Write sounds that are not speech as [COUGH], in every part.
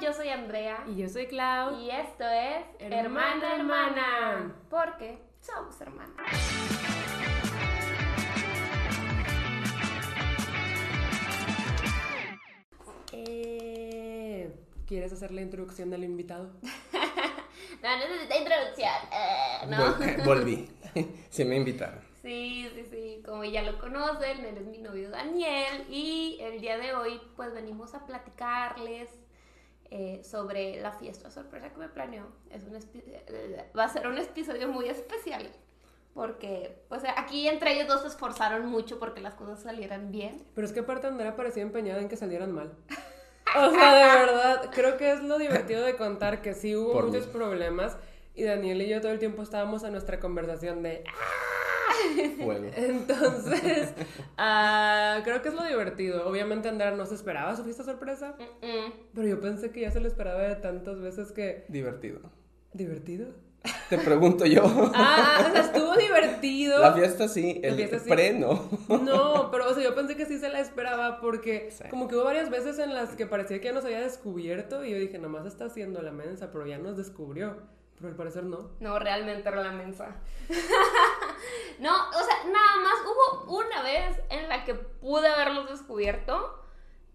yo soy Andrea. Y yo soy Clau. Y esto es Hermana, Hermana. Porque somos hermanas. Eh, ¿Quieres hacer la introducción del invitado? [LAUGHS] No necesita introducción. eh, no. Vol- Volví. [LAUGHS] Se me invitaron. Sí, sí, sí. Como ya lo conocen, él es mi novio Daniel. Y el día de hoy, pues venimos a platicarles eh, sobre la fiesta sorpresa que me planeó. Es un va a ser un episodio muy especial. Porque, pues aquí entre ellos dos se esforzaron mucho porque las cosas salieran bien. Pero es que aparte Andrea parecía empeñada en que salieran mal. O sea, de verdad, creo que es lo divertido de contar que sí hubo Por muchos mí. problemas y Daniel y yo todo el tiempo estábamos en nuestra conversación de... Fuego. [LAUGHS] Entonces, [LAUGHS] ah, creo que es lo divertido. Obviamente Andrea no se esperaba su fiesta sorpresa, Mm, pero yo pensé que ya se lo esperaba de tantas veces que... Divertido. ¿Divertido? Te pregunto yo. [LAUGHS] Ah, o sea, estuvo divertido. La fiesta sí, el fiesta sí. pre no. No, pero o sea, yo pensé que sí se la esperaba porque Sí. como que hubo varias veces en las que parecía que ya nos había descubierto y yo dije, nomás está haciendo la mensa, pero ya nos descubrió. Pero al parecer no. No, realmente era la mensa. [LAUGHS] no, o sea, nada más hubo una vez en la que pude haberlos descubierto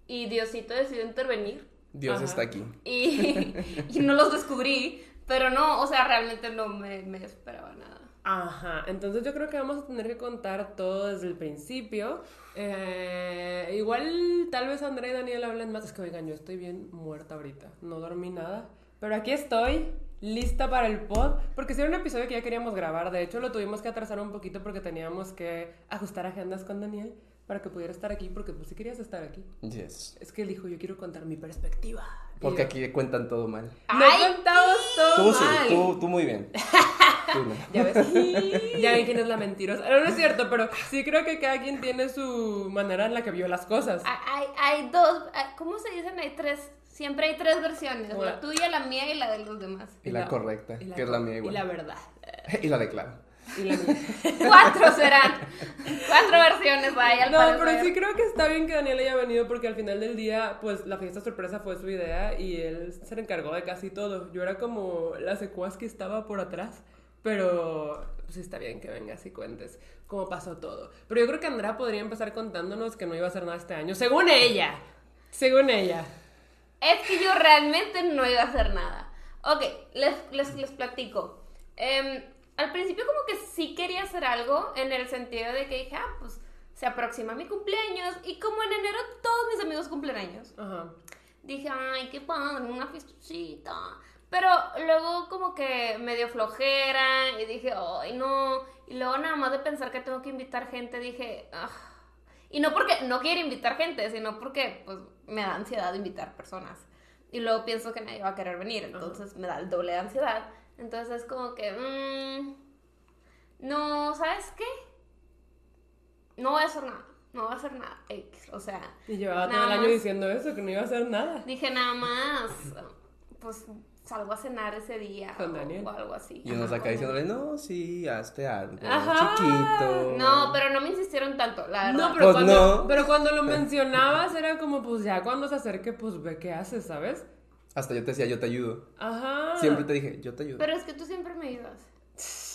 y Diosito decidió intervenir Dios Ajá. está aquí. y, [LAUGHS] y no los descubrí, pero no, o sea, realmente no me, me esperaba nada. Ajá, entonces yo creo que vamos a tener que contar todo desde el principio. Eh, igual tal vez Andrea y Daniel hablen más. Es que oigan, yo estoy bien muerta ahorita. No dormí nada. Pero aquí estoy, lista para el pod. Porque si era un episodio que ya queríamos grabar. De hecho, lo tuvimos que atrasar un poquito porque teníamos que ajustar agendas con Daniel para que pudiera estar aquí. Porque pues si querías estar aquí. Yes. Es que él dijo, yo quiero contar mi perspectiva. Porque yo, aquí cuentan todo mal. No ¡Ay, contamos todo Tú sí, mal. tú, tú muy bien. [LAUGHS] Ya ves. [LAUGHS] ya ven quién es la mentirosa. No, no es cierto, pero sí creo que cada quien tiene su manera en la que vio las cosas. Hay, hay, dos, hay- ¿cómo se dicen? Hay tres, siempre hay tres versiones, Bueno. la tuya, la mía y la de los demás. Y la correcta, y que es la mía igual. Y la verdad. [LAUGHS] Y la de Clara. Y la mía. [LAUGHS] Cuatro serán, cuatro versiones hay al No, parecer. pero sí creo que está bien que Daniel haya venido porque al final del día, pues la fiesta sorpresa fue su idea y él se encargó de casi todo. Yo era como la secuaz que estaba por atrás, pero pues, sí está bien que vengas y cuentes cómo pasó todo. Pero yo creo que Andrea podría empezar contándonos que no iba a hacer nada este año, según ella. Según ella. Es que yo realmente no iba a hacer nada. Ok, les, les, les platico. Em, al principio como que sí quería hacer algo en el sentido de que dije, ah, pues se aproxima mi cumpleaños y como en enero todos mis amigos cumplen años. Ajá. Dije, ay, qué padre, una fiestecita. Pero luego como que me dio flojera y dije, ay, no. Y luego nada más de pensar que tengo que invitar gente, dije, ah. Y no porque no quiero invitar gente, sino porque pues me da ansiedad invitar personas. Y luego pienso que nadie va a querer venir, entonces me da el doble de ansiedad. Entonces es como que, mm, no, ¿sabes qué? No voy a hacer nada, no voy a hacer nada. X, O sea, Y llevaba todo el año diciendo eso, que no iba a hacer nada. Dije nada más, pues salgo a cenar ese día Con o- Daniel. o algo así. Y uno Ajá, acá diciéndole, no, sí, hazte algo. Ajá. Chiquito. No, pero no me insistieron tanto, la verdad. No, pero, Pues cuando, no. pero cuando lo [LAUGHS] mencionabas era como, pues ya cuando se acerque, pues ve qué haces, ¿sabes? Hasta yo te decía, yo te ayudo. Ajá. Siempre te dije, yo te ayudo. Pero es que tú siempre me ayudas.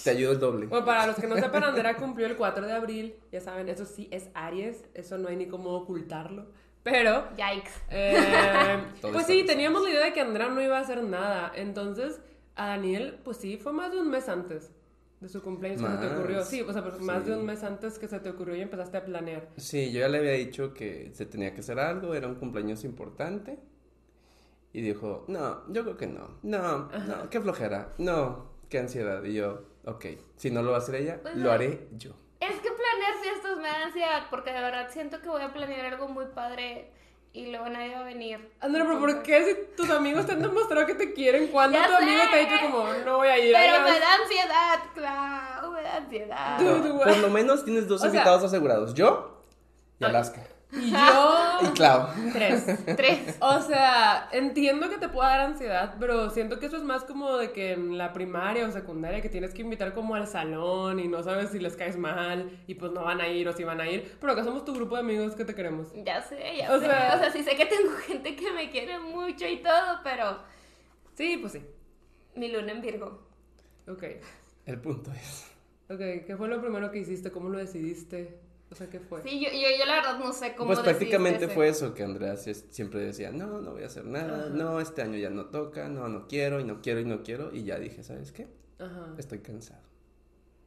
Te ayudo el doble. Bueno, para los que no [LAUGHS] sepan, Andrea cumplió el 4 de abril. Ya saben, eso sí es Aries. Eso no hay ni cómo ocultarlo. Pero, Yikes. eh, [LAUGHS] pues sí, teníamos la idea de que Andrea no iba a hacer nada. Entonces, a Daniel, pues sí, fue más de un mes antes de su cumpleaños que se te Más, ocurrió. Sí, o sea, pues más sí. de un mes antes que se te ocurrió y empezaste a planear. Sí, yo ya le había dicho que se tenía que hacer algo, era un cumpleaños importante. Y dijo, no, yo creo que no. No, no, qué flojera. No, qué ansiedad. Y yo, ok, si no lo va a hacer ella, Pues, lo haré yo. Es que planear fiestas me da ansiedad porque de verdad siento que voy a planear algo muy padre y luego nadie va a venir. Andrea, pero ¿por qué si tus amigos te han demostrado que te quieren? cuando tu amigo sé. te ha dicho como, no voy a ir? Pero adiós"? me da ansiedad, claro, me da ansiedad. Tú- por lo menos tienes dos o sea- invitados asegurados. Yo y. Alaska. Y yo... [LAUGHS] Y Clau. Tres. Tres. O sea, entiendo que te pueda dar ansiedad, pero siento que eso es más como de que en la primaria o secundaria que tienes que invitar como al salón y no sabes si les caes mal y pues no van a ir o si van a ir, pero acá somos tu grupo de amigos que te queremos. Ya sé, ya O sé. sea- o sea, sí sé que tengo [LAUGHS] gente que me quiere mucho y todo, pero Sí, pues sí. mi luna en Virgo. Ok. El punto es. Ok, ¿qué fue lo primero que hiciste? ¿Cómo lo decidiste? O sea, ¿qué fue? Sí, yo, yo, yo la verdad no sé cómo Pues prácticamente fue eso que Andrea sie- siempre decía, no, no voy a hacer nada, Ajá. no, este año ya no toca, no, no quiero y no quiero y no quiero y ya dije, ¿sabes qué? Ajá. Estoy cansado.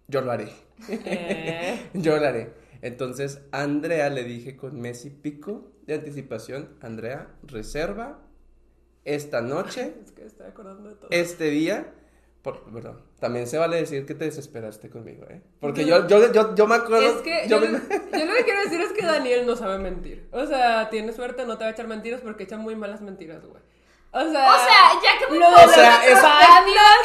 Yo lo haré. Eh, [LAUGHS] Yo lo haré. Entonces, a Andrea le dije con mes y pico de anticipación, Andrea, reserva esta noche, [LAUGHS] es que estoy acordando de todo. este día. Por, perdón, también se vale decir que te desesperaste conmigo, ¿eh? Porque yo, yo, yo, yo me acuerdo. Es que yo yo, me- lo- [LAUGHS] yo lo que quiero decir es que Daniel no sabe mentir. O sea, tiene suerte, no te va a echar mentiras porque echa muy malas mentiras, güey. O sea, O sea, ya que me lo O sea, eso-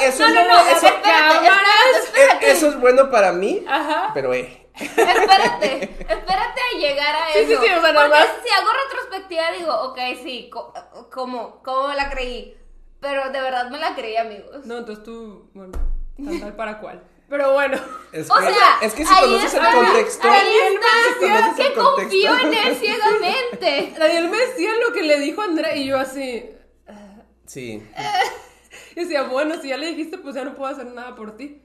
eso no, es no, no, eso- espérate, espérate, espérate, Eso es bueno para mí, Ajá. pero eh. espérate, [LAUGHS] espérate a llegar a Sí, eso. sí, sí, o sea, nada Porque más- si hago retrospectiva digo, ok, sí, co- ¿cómo, cómo me la creí? Pero de verdad me la creí, amigos. No, entonces tú, bueno, tal, tal para cual. Pero bueno, Es [LAUGHS] O que, sea, es que si conoces está, el contexto. Ahí si está, conoces que contexto. confío en él [LAUGHS] ciegamente. Daniel me decía lo que le dijo Andrea y yo así. Sí. [LAUGHS] Y decía, bueno, si ya le dijiste, pues ya no puedo hacer nada por ti.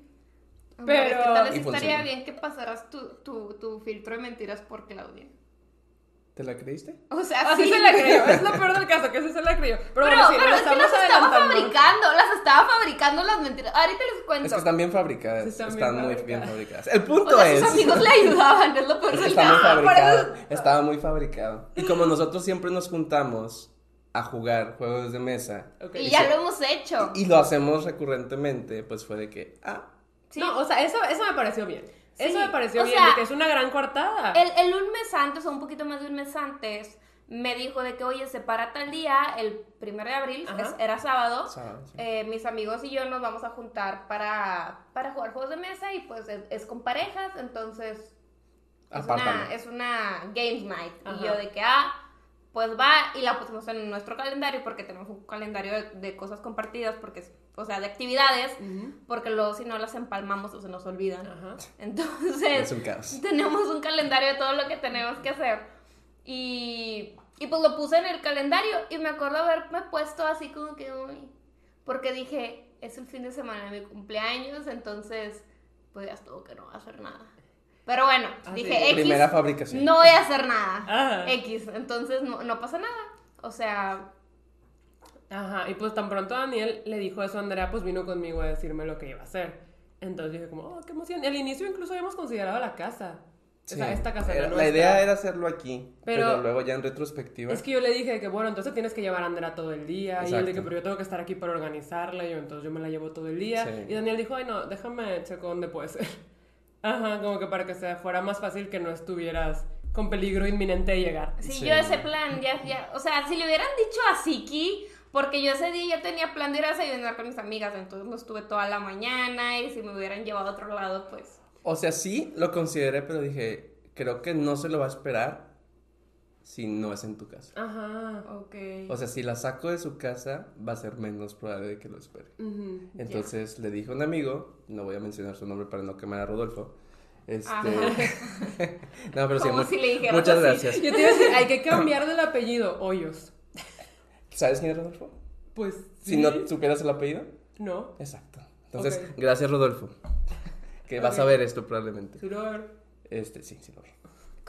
Hombre, es que Pero- tal vez Y estaría bien que pasaras tu, tu, tu filtro de mentiras por Claudia. ¿Te la creíste? O sea, Así sí. se la creyó, es lo peor del caso, que sí se la creyó. Pero, Pero, bueno, sí, pero es que las estaba fabricando, las estaba fabricando las mentiras. Ahorita les cuento. Es que están bien fabricadas. Sí, están están bien muy fabricadas. bien fabricadas. El o punto sea, es. sus amigos le ayudaban, es lo peor es que del está muy fabricado. Estaba muy fabricado. Y como nosotros siempre nos juntamos a jugar juegos de mesa Ok. Y ya lo hemos hecho. y lo hacemos recurrentemente, pues fue de que, ah, Sí. No, o sea, eso, eso me pareció bien. Sí, Eso me pareció o bien, sea, de que es una gran cortada. El, el un mes antes, o un poquito más de un mes antes, me dijo de que, oye, se para tal día, el primero de abril, es- era sábado. sábado, sí. eh, mis amigos y yo nos vamos a juntar para, para jugar juegos de mesa y pues es, es con parejas, entonces es una, es una games night. Ajá. Y yo de que, ah, pues va y la pusimos en nuestro calendario porque tenemos un calendario de, de cosas compartidas, porque o sea, de actividades, porque luego si no las empalmamos o se nos olvidan. Ajá. Entonces, Es un caos. tenemos un calendario de todo lo que tenemos que hacer. Y, y pues lo puse en el calendario y me acuerdo haberme puesto así como que, uy, porque dije, es el fin de semana de mi cumpleaños, entonces pues ya estuvo que no voy a hacer nada. Pero bueno, Ah, dije, sí. X, Primera fabricación. no voy a hacer nada. Ajá. X, entonces no, no pasa nada. O sea, Ajá, y pues tan pronto Daniel le dijo eso a Andrea, pues vino conmigo a decirme lo que iba a hacer. Entonces dije como, oh, qué emoción. Y al inicio incluso habíamos considerado la casa. O sea, Sí. esta casa Era- no La idea era hacerlo aquí, pero, Pero- luego ya en retrospectiva. Es que yo le dije que, bueno, entonces tienes que llevar a Andrea todo el día. Y él de que, Exacto. pero yo tengo que estar aquí para organizarla. Y yo, entonces yo me la llevo todo el día. Sí. Y Daniel dijo, ay, no, déjame checo dónde puede ser. Ajá, como que para que sea, fuera más fácil que no estuvieras con peligro inminente de llegar. si Sí. yo ese plan ya, ya, o sea, si le hubieran dicho a Siki, porque yo ese día ya tenía plan de ir a desayunar con mis amigas, entonces no estuve toda la mañana y si me hubieran llevado a otro lado, pues... O sea, sí lo consideré, pero dije, creo que no se lo va a esperar si no es en tu casa. Ajá. Ok. O sea, si la saco de su casa, va a ser menos probable de que lo espere. Entonces le dije a un amigo, no voy a mencionar su nombre para no quemar a Rodolfo. Este. [LAUGHS] No, pero sí, si le muchas así. gracias. Yo te iba a decir, hay que cambiarle el apellido, Hoyos. ¿Sabes quién es Rodolfo? Pues. Si sí. no supieras el apellido. No. Exacto. Entonces, gracias Rodolfo. [LAUGHS] Que vas a ver esto probablemente. Este, sí, sí lo vi.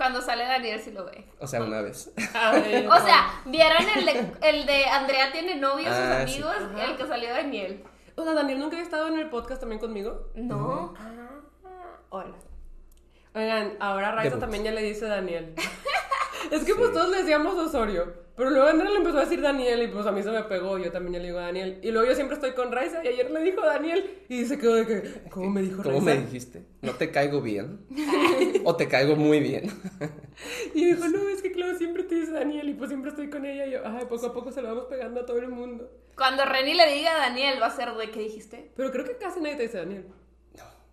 Cuando sale Daniel sí lo ve. O sea, una vez. Ay, O sea, ¿vieron el de, el de Andrea tiene novio, sus Ah, sí. amigos? El que salió Daniel. O sea, Daniel nunca había estado en el podcast también conmigo. No. Hola. Oigan, ahora Raiza también ya le dice Daniel. [LAUGHS] es que pues todos le decíamos Osorio. Pero luego Andrea le empezó a decir Daniel y pues a mí se me pegó. Yo también ya le digo Daniel. Y luego yo siempre estoy con Raiza y ayer le dijo Daniel. Y se quedó de que, ¿cómo me dijo ¿Cómo Raiza? me dijiste? ¿No te caigo bien? [LAUGHS] ¿O te caigo muy bien? [LAUGHS] Y dijo, no, es que claro, siempre te dice Daniel y pues siempre estoy con ella. Y yo, ay, poco a poco se lo vamos pegando a todo el mundo. Cuando Reni le diga a Daniel va a ser de ¿qué dijiste? Pero creo que casi nadie te dice Daniel.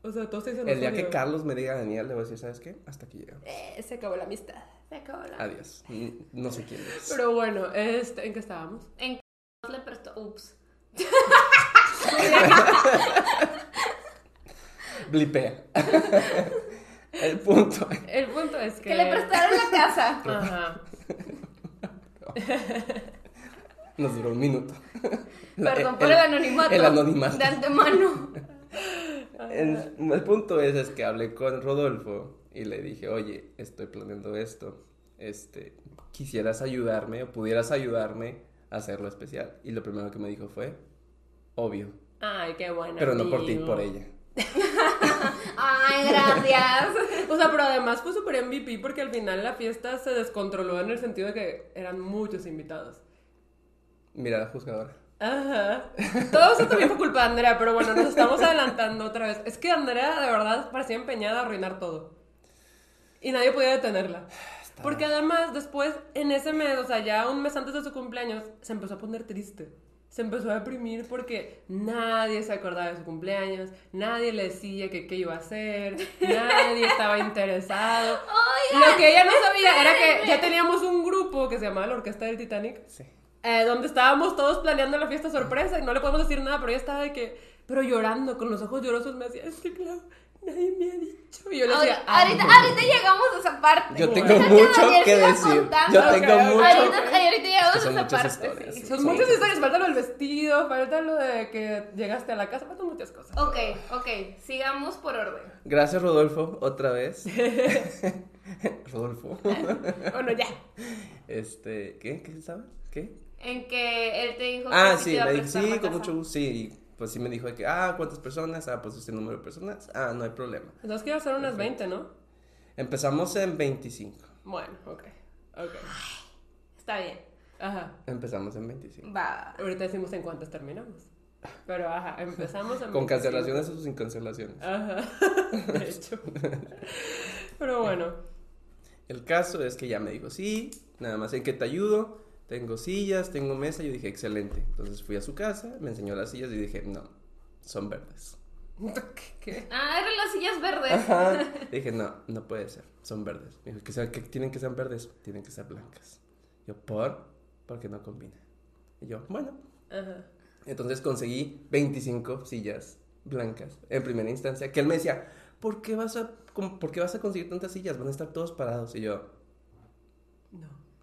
No. O sea, todos se dicen El día que Carlos me diga Daniel, le voy a decir, ¿sabes qué? Hasta aquí llegamos. Eh, se acabó la amistad. Se acabó la Adiós. No sé quién es. Pero bueno, este, ¿en qué estábamos? En le prestó. Ups. [LAUGHS] Blipea. [LAUGHS] El punto. El punto es que... Que le prestaron la casa. [LAUGHS] Ajá. Nos duró un minuto. La- Perdón por el anonimato. El anonimato. De antemano. El, el punto es, es que hablé con Rodolfo y le dije, oye, estoy planeando esto. Este, quisieras ayudarme o pudieras ayudarme a hacerlo especial. Y lo primero que me dijo fue, obvio. Ay, qué bueno. Pero no por ti, por ella. [LAUGHS] Ay, gracias. O sea, pero además fue súper MVP porque al final la fiesta se descontroló en el sentido de que eran muchos invitados. Mira, juzgadora. Ajá. Todo eso también fue culpa de Andrea, pero bueno, nos estamos adelantando otra vez. Es que Andrea de verdad parecía empeñada a arruinar todo. Y nadie podía detenerla. Porque además, después, en ese mes, o sea, ya un mes antes de su cumpleaños, se empezó a poner triste. Se empezó a deprimir porque nadie se acordaba de su cumpleaños, nadie le decía que qué iba a hacer, nadie estaba interesado. [LAUGHS] Lo que ella no sabía era que ya teníamos un grupo que se llamaba la Orquesta del Titanic, Sí. Eh, donde estábamos todos planeando la fiesta sorpresa y no le podemos decir nada, pero ella estaba de que, pero llorando, con los ojos llorosos, me decía, es que claro, nadie me ha dicho. Y yo le decía, Ahorita, ahorita, "Ah, ahorita llegamos a esa parte. Yo tengo Deja mucho que decir. contando. Yo tengo mucho. Ahorita, ahorita llegamos Es que son a esa muchas parte. historias. sí. Son Sí. muchas historias, falta lo del vestido, falta lo de que llegaste a la casa, faltan muchas cosas. Ok, ok, sigamos por orden. Gracias, Rodolfo, otra vez. [LAUGHS] [LAUGHS] Rodolfo. Bueno, ya. Este, ¿qué? ¿Qué estaba? ¿Qué? En que él te dijo Ah, que sí, te iba a dije, prestar sí, con casa. mucho gusto, sí. y Pues sí me dijo de que, ah, ¿cuántas personas? Ah, pues este número de personas. Ah, no hay problema. Entonces quiero hacer unas 20, ¿no? Empezamos en 25. Bueno, ok. Ok. Está bien. Ajá. Empezamos en 25. Va. Ahorita decimos en cuántas terminamos. Pero ajá, empezamos en Con 25. cancelaciones o sin cancelaciones. Ajá. [LAUGHS] De hecho. Pero bueno. El caso es que ya me dijo, sí, nada más en que te ayudo. Tengo sillas, tengo mesa. Yo dije, excelente. Entonces fui a su casa, me enseñó las sillas y dije, no, son verdes. [LAUGHS] ¿Qué? Ah, eran las sillas verdes. Ajá. [LAUGHS] Dije, no, no puede ser, son verdes. Me dijo, que, sea- que tienen que ser verdes, tienen que ser blancas. Yo, ¿por? Porque no combina. Y yo, bueno. Ajá. Entonces conseguí 25 sillas blancas en primera instancia. Que él me decía, ¿por qué vas a, por qué vas a conseguir tantas sillas? Van a estar todos parados. Y yo,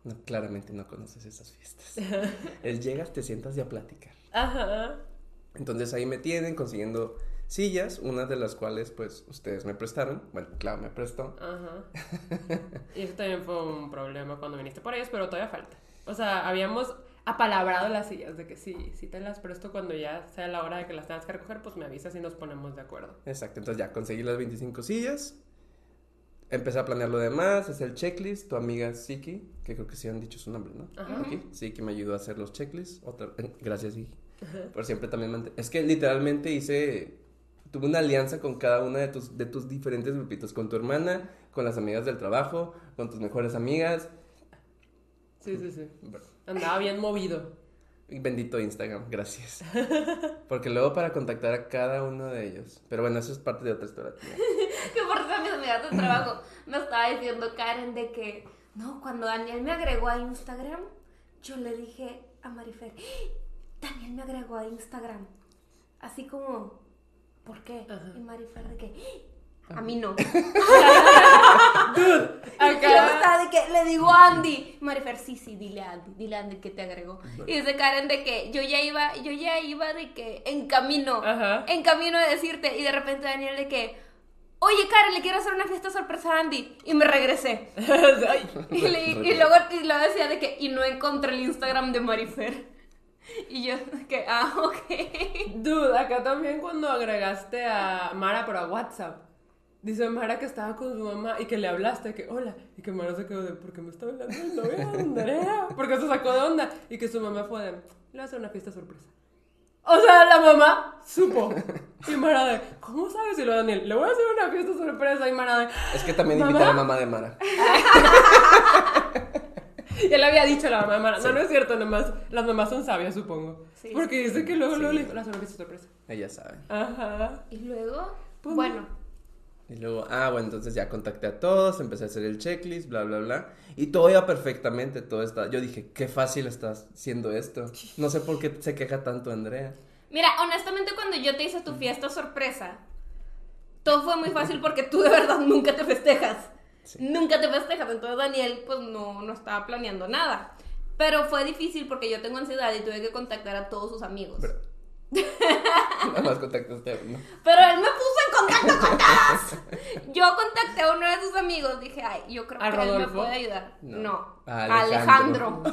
No. claramente no conoces esas fiestas. [LAUGHS] él llegas, te sientas y a platicar. Ajá. Entonces ahí me tienen consiguiendo sillas, una de las cuales pues ustedes me prestaron. Bueno, claro, me prestó. Ajá. [LAUGHS] Y eso también fue un problema cuando viniste por ellas, pero todavía falta. O sea, habíamos apalabrado las sillas de que sí, si te las presto cuando ya sea la hora de que las tengas que recoger, pues me avisas y nos ponemos de acuerdo. Exacto, entonces ya conseguí las 25 sillas. Empecé a planear lo demás, hacer el checklist. Tu amiga Siki, que creo que sí han dicho su nombre, ¿no? Ajá. Siki, Siki me ayudó a hacer los checklists. Otra... Gracias, Siki. Por siempre también mant- Es que literalmente hice. Tuve una alianza con cada una de tus, de tus diferentes grupitos. Con tu hermana, con las amigas del trabajo, con tus mejores amigas. Sí, sí, sí. Bueno, Andaba bien movido. Bendito Instagram, gracias. [LAUGHS] Porque luego para contactar a cada uno de ellos. Pero bueno, eso es parte de otra historia. Que por eso mis amigas de trabajo me estaba diciendo Karen de que no, cuando Daniel me agregó a Instagram, yo le dije a Marifer, "¡Ah! Daniel me agregó a Instagram. Así como, ¿por qué? Ajá. Y Marifer de que, "Ah, a mí no. [LAUGHS] Y luego Acá. estaba de que le digo a Andy. Marifer, sí, sí, dile a Andy, dile a Andy que te agregó. Y dice Karen de que yo ya iba, yo ya iba de que en camino, Ajá. en camino de decirte. Y de repente Daniel de que, oye Karen, le quiero hacer una fiesta sorpresa a Andy. Y me regresé. [LAUGHS] Y, le- y luego y luego decía de que, y no encontré el Instagram de Marifer. Y yo que, ah, ok. Dude, acá también cuando agregaste a Mara, a WhatsApp. Dice Mara que estaba con su mamá y que le hablaste, que hola. Y que Mara se quedó de, ¿por qué me está hablando el novio de Andrea? Porque se sacó de onda. Y que su mamá fue de, le voy a hacer una fiesta sorpresa. O sea, la mamá supo. Y Mara de, ¿cómo sabes? Y lo Daniel, le voy a hacer una fiesta sorpresa. Y Mara de, Es que también ¿Mamá? invité a la mamá de Mara. [LAUGHS] ya le había dicho a la mamá de Mara. No, no es cierto, nomás. Las mamás son sabias, supongo. Sí. Porque dice que luego, luego le dijo, le voy a hacer una fiesta sorpresa. Ella sabe. Ajá. Y luego, Pues, Bueno, Y luego, ah, bueno, entonces ya contacté a todos, empecé a hacer el checklist, bla, bla, bla. Y todo iba perfectamente, todo está. Yo dije, qué fácil estás haciendo esto. No sé por qué se queja tanto Andrea. mira, honestamente cuando yo te hice tu fiesta sorpresa, todo fue muy fácil porque tú de verdad nunca te festejas. Sí. Nunca te festejas, entonces Daniel pues no, no estaba planeando nada. Pero fue difícil porque yo tengo ansiedad y tuve que contactar a todos sus amigos. Pero- Nada más contactaste a uno. Pero él me puso en contacto con todos. Yo contacté a uno de sus amigos. Dije, ay, yo creo ¿A que él me puede ayudar. No. No. Alejandro. [LAUGHS]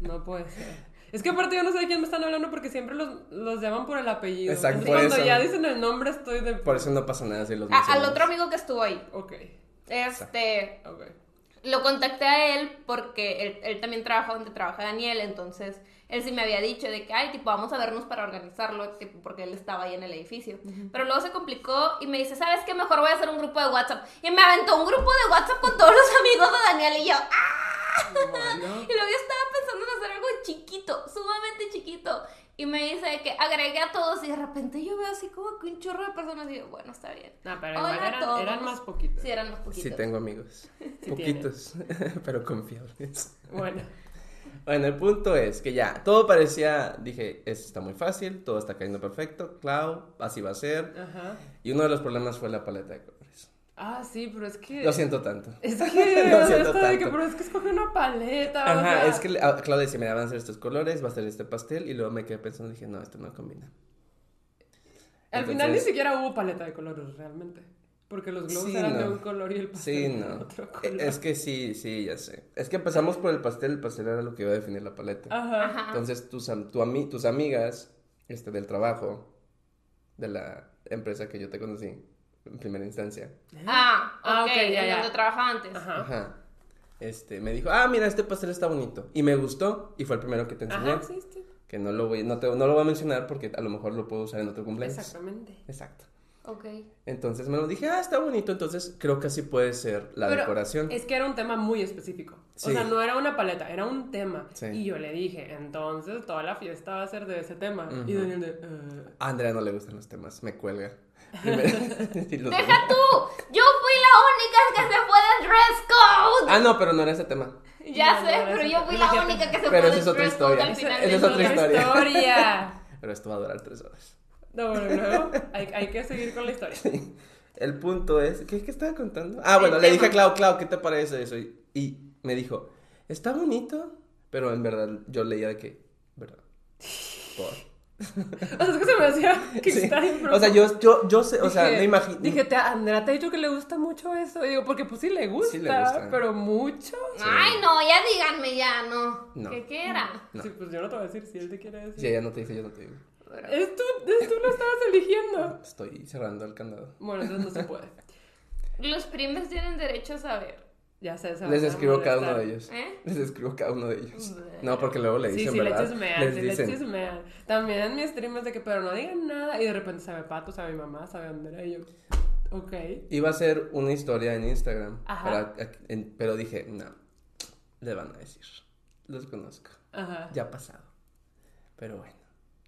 No puede ser. Es que aparte yo no sé de quién me están hablando porque siempre los, los llaman por el apellido. Exacto, Entonces, por cuando eso. ya dicen el nombre estoy de... Por eso no pasa nada si los A- al otro amigo que estuvo ahí. Ok, Este. ok. Lo contacté a él porque él, él también trabaja donde trabaja Daniel. Entonces él sí me había dicho de que, ay, tipo, vamos a vernos para organizarlo. Tipo, porque él estaba ahí en el edificio. Pero luego se complicó y me dice, ¿sabes qué? Mejor voy a hacer un grupo de WhatsApp. Y me aventó un grupo de WhatsApp con todos los amigos de Daniel y yo, ¡ah! Bueno. [LAUGHS] Y luego yo estaba pensando en hacer algo chiquito, sumamente chiquito. Y me dice que agregué a todos y de repente yo veo así como que un chorro de personas y digo, bueno, está bien. No, pero Hola igual a eran, todos. eran más poquitos. Sí, eran más poquitos. Sí tengo amigos. Sí Poquitos, [LAUGHS] pero confiables. Bueno, Bueno, el punto es que ya, todo parecía, dije, esto está muy fácil, todo está cayendo perfecto, Clau, así va a ser. ajá. Y uno de los problemas fue la paleta de colores. Ah, sí, pero es que... Lo siento tanto. Es [LAUGHS] que... Lo siento esto de que, tanto. pero es que escoge una paleta, o Ajá, sea, es que a- Clau decía, me van a hacer estos colores, va a ser este pastel, y luego me quedé pensando, dije, no, esto no combina. Al final ni siquiera hubo paleta de colores, realmente. Porque los globos Sí, eran de un color y el pastel Sí, de otro E- color. Es que sí, sí, ya sé. Es que empezamos por el pastel, el pastel era lo que iba a definir la paleta. Ajá. Ajá. Entonces, tus, tu ami- tus amigas este, del trabajo, de la empresa que yo te conocí en primera instancia, Ah, ok, Ah, ok, ya, en ya. donde trabajaba antes. Ajá. ajá, este, me dijo, ah, mira, este pastel está bonito. Y me gustó, y fue el primero que te enseñé. Ajá, sí, sí. Que no lo, voy, no, te- no lo voy a mencionar porque a lo mejor lo puedo usar en otro cumpleaños. Exactamente. Exacto. Ok. Entonces me lo dije, ah, está bonito, entonces creo que así puede ser la Pero decoración. Es que era un tema muy específico. Sí. O sea, no era una paleta, era un tema. Sí. Y yo le dije, entonces toda la fiesta va a ser de ese tema. Y. Daniel de, "Eh". A Andrea no le gustan los temas, me cuelga. [LAUGHS] Me- [LAUGHS] ¡Deja tú! ¡Yo fui la única que se fue del dress code! Ah, no, pero no era ese tema. Ya No, sé, no, pero ese- yo fui la única que se Pero fue del dress code al final esa es otra historia. historia. [LAUGHS] Pero esto va a durar tres horas. No, bueno, luego hay, hay que seguir con la historia. El punto es, ¿qué, qué estaba contando? Ah, bueno, El le dije a. Clau, Clau, ¿qué te parece eso? Y, y me dijo, está bonito, pero en verdad yo leía de que, ¿verdad? Por. O sea, es que se me hacía que Sí. está O sea, yo, yo, yo sé, o sea, me imagino. Dije, te, Andrea te ha dicho que le gusta mucho eso. Y digo, porque pues sí le gusta, Sí le gusta. pero mucho. Ay, no, ya díganme ya, no. No. ¿Qué, qué era? No. Sí, pues yo no te voy a decir si él te quiere decir. Si ella no te dice, yo no te digo. Es tú, es tú lo estabas eligiendo. Estoy cerrando el candado. Bueno, entonces no se puede. Los primes tienen derecho a saber. Ya sé, se Les escribo cada uno de ellos. ¿Eh? Les escribo cada uno de ellos. Bleh. No, porque luego le Sí, dicen, sí, le ¿verdad? chismean, les sí, le dicen. chismean. También en mi stream es de que, pero no digan nada. Y de repente sabe Pato, sabe mamá, sabe Andrea. Y yo, ok. Iba a ser una historia en Instagram. Ajá. para- en- pero dije, no, le van a decir. Los conozco. Ajá. Ya ha pasado. Pero bueno,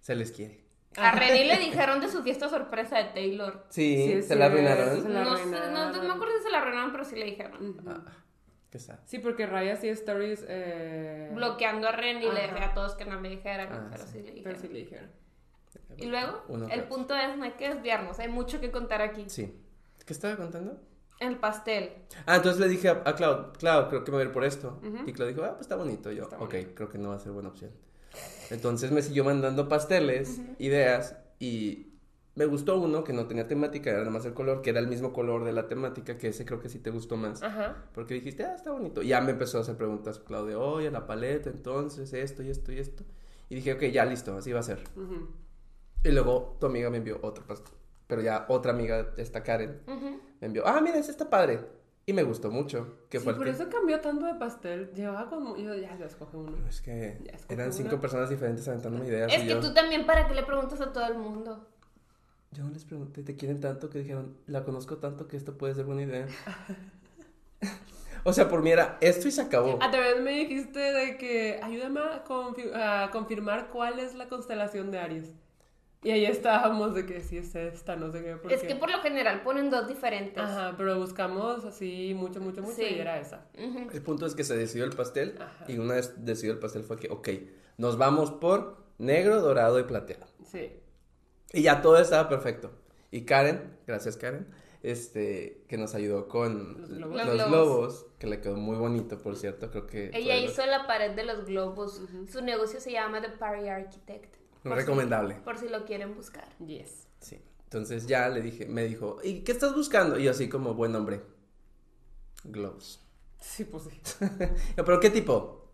se les quiere. A René le dijeron de su fiesta sorpresa de Taylor. Sí, se la arruinaron. Se la No sé, no, arruinaron. no me acuerdo si se la arruinaron, pero sí le dijeron. Ah, qué sad. Sí, porque Raya sí stories. Eh... Bloqueando a René y le dije a todos que no le dijeran, Ah, pero sí. sí le Pero dijeron. sí le dijeron. Y luego, Uno el punto es, no hay que desviarnos, hay mucho que contar aquí. Sí. ¿Qué estaba contando? El pastel. Ah, entonces le dije a, a Clau, Clau, creo que me voy a ir por esto. Y Clau dijo, ah, pues está bonito. Y yo, Está ok, bonito. creo que no va a ser buena opción. Entonces me siguió mandando pasteles, ideas, y me gustó uno que no tenía temática, era nada más el color, que era el mismo color de la temática, que ese creo que sí te gustó más. Ajá. Porque dijiste, ah, está bonito. Y ya me empezó a hacer preguntas, Claudia, oye, la paleta, entonces, esto y esto y esto. Y dije, ok, ya listo, así va a ser. Y luego tu amiga me envió otro pastel. Pero ya otra amiga, esta Karen, me envió, ah, mira, ese está padre. Y me gustó mucho. Que Sí, fue el por que- eso cambió tanto de pastel. Llevaba como. Yo ya, ya escoge uno. Es que eran cinco personas diferentes aventándome ideas. Es que yo, tú también, ¿para qué le preguntas a todo el mundo? yo les pregunté, ¿te quieren tanto? Que dijeron, la conozco tanto que esto puede ser buena idea. [LAUGHS] o sea, por mí era esto y se acabó. A través me dijiste de que ayúdame a, confi- a confirmar cuál es la constelación de Aries. Y ahí estábamos de que si es esta, no sé qué. Es qué. que por lo general ponen dos diferentes. Ajá, pero buscamos así mucho, mucho, mucho Sí. y era esa. Ujú. El punto es que se decidió el pastel Ajá. y una vez decidió el pastel fue que, ok, nos vamos por negro, dorado y plateado. Sí. Y ya todo estaba perfecto. Y Karen, gracias Karen, este, que nos ayudó con Los globos. Los globos. que le quedó muy bonito, por cierto, creo que... Ella hizo la pared de los globos. Su negocio se llama The Party Architect. Por si- recomendable. por si lo quieren buscar. Yes. Sí. Entonces ya le dije, me dijo, ¿y qué estás buscando? Y yo así como buen hombre, globos. Sí, pues sí. [LAUGHS] ¿Pero qué tipo?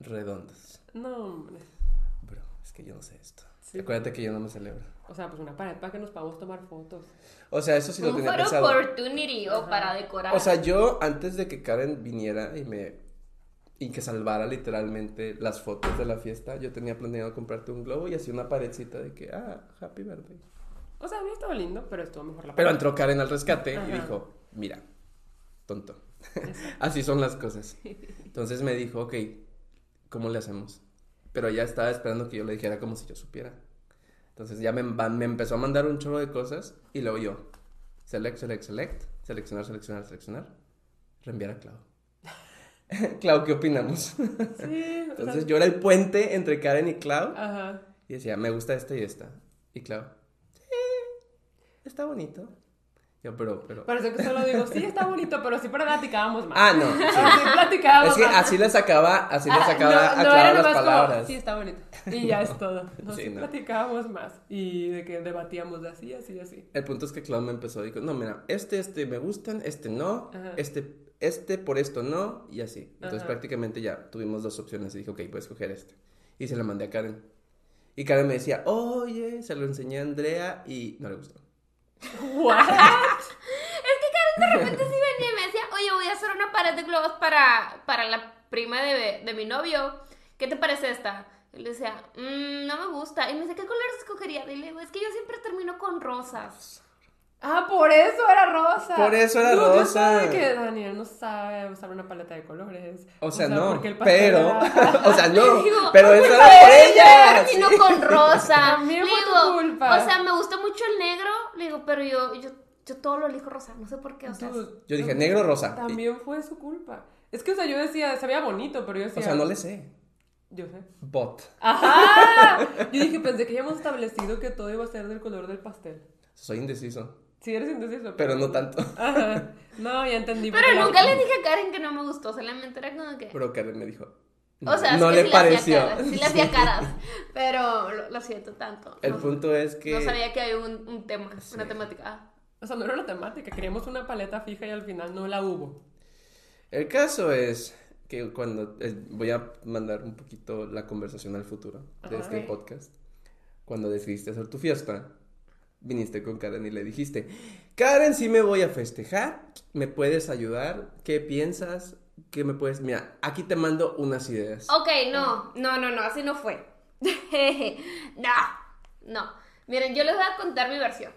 Redondos. No, hombre. Bro, es que yo no sé esto. Sí. Acuérdate que yo no me celebro. O sea, pues una pared para que nos podamos tomar fotos. O sea, eso sí lo Un tenía pensado. opportunity o Ajá. para decorar. O sea, yo antes de que Karen viniera y me y que salvara literalmente las fotos de la fiesta, yo tenía planeado comprarte un globo y así una paredcita de que, ah, happy birthday. O sea, había estado lindo, pero estuvo mejor la Pero entró Karen al rescate Ajá. y dijo, mira, tonto. [LAUGHS] así son las cosas. Entonces me dijo, ok, ¿cómo le hacemos? Pero ya estaba esperando que yo le dijera como si yo supiera. Entonces ya me, me empezó a mandar un chorro de cosas y luego yo, select, select, select, seleccionar, seleccionar, seleccionar, reenviar a Clau. [LAUGHS] Clau, ¿qué opinamos? Sí, o sea, [LAUGHS] Entonces yo era el puente entre Karen y Clau Ajá. y decía, me gusta esta y esta. Y Clau, sí, está bonito. Yo, pero, pero... Parece que solo digo, sí, está bonito, pero sí platicábamos más. Ah, no. [LAUGHS] sí. Ah, sí platicábamos Es que más. así le sacaba, así le Ah, sacaba no, a no las nomás como, palabras. sí, está bonito. Y ya es todo. No, Sí, sí, no. platicábamos más. Y de que debatíamos de así, así, así. El punto es que Clau me empezó, dijo, no, mira, este, este me gustan, este no, Ajá. este, este por esto no, y así. Entonces Ajá. prácticamente ya tuvimos dos opciones y dije, ok, puedes escoger este. Y se lo mandé a Karen. Y Karen me decía, oye, se lo enseñé a Andrea y no le gustó. ¿What? [LAUGHS] de repente sí venía y me decía, oye, voy a hacer una pared de globos para, para la prima de, de mi novio. ¿Qué te parece esta? Y le decía, "Mm, no me gusta. Y me dice, ¿qué colores escogería? Y le digo, es que yo siempre termino con rosas. Ah, por eso era rosa. Por eso era No, yo rosa. de que Daniel no sabe usar una paleta de colores. O sea, no, porque el pastel pero, era- [LAUGHS] o sea, no, [LAUGHS] Digo, pero "Por eso era por ella. [LAUGHS] termino sí. con rosa. También Le digo, culpa. O sea, me gusta mucho el negro. Le digo, pero yo, yo, yo todo lo elijo rosa. No sé por qué. O sea, Dude, Yo dije, negro, rosa. También fue su culpa. Es que, o sea, yo decía, se veía bonito, pero yo decía. O sea, no le sé. Yo sé. Bot. ¡Ajá! Yo dije, pensé que ya hemos establecido que todo iba a ser del color del pastel. Soy indeciso. Sí, eres indeciso. Pero no tanto. [LAUGHS] Ajá. No, ya entendí. pero nunca le dije a Karen que no me gustó. Solamente era como que. Pero Karen me dijo. O sea, es no que le sí pareció. hacía caras, sí le hacía caras, [LAUGHS] pero lo, lo siento tanto. El no, punto es que. no sabía que había un, un tema, Sí. una temática. Ah, O sea, no era la temática. Queríamos una paleta fija y al final no la hubo. El caso es que cuando eh, voy a mandar un poquito la conversación al futuro de Ajá. este Ok. podcast. Cuando decidiste hacer tu fiesta, viniste con Karen y le dijiste, Karen, sí me voy a festejar, ¿me puedes ayudar? ¿Qué piensas? ¿Qué me puedes? Mira, aquí te mando unas ideas. Ok, no, no, no, no, así no fue. [LAUGHS] no, no. Miren, yo les voy a contar mi versión.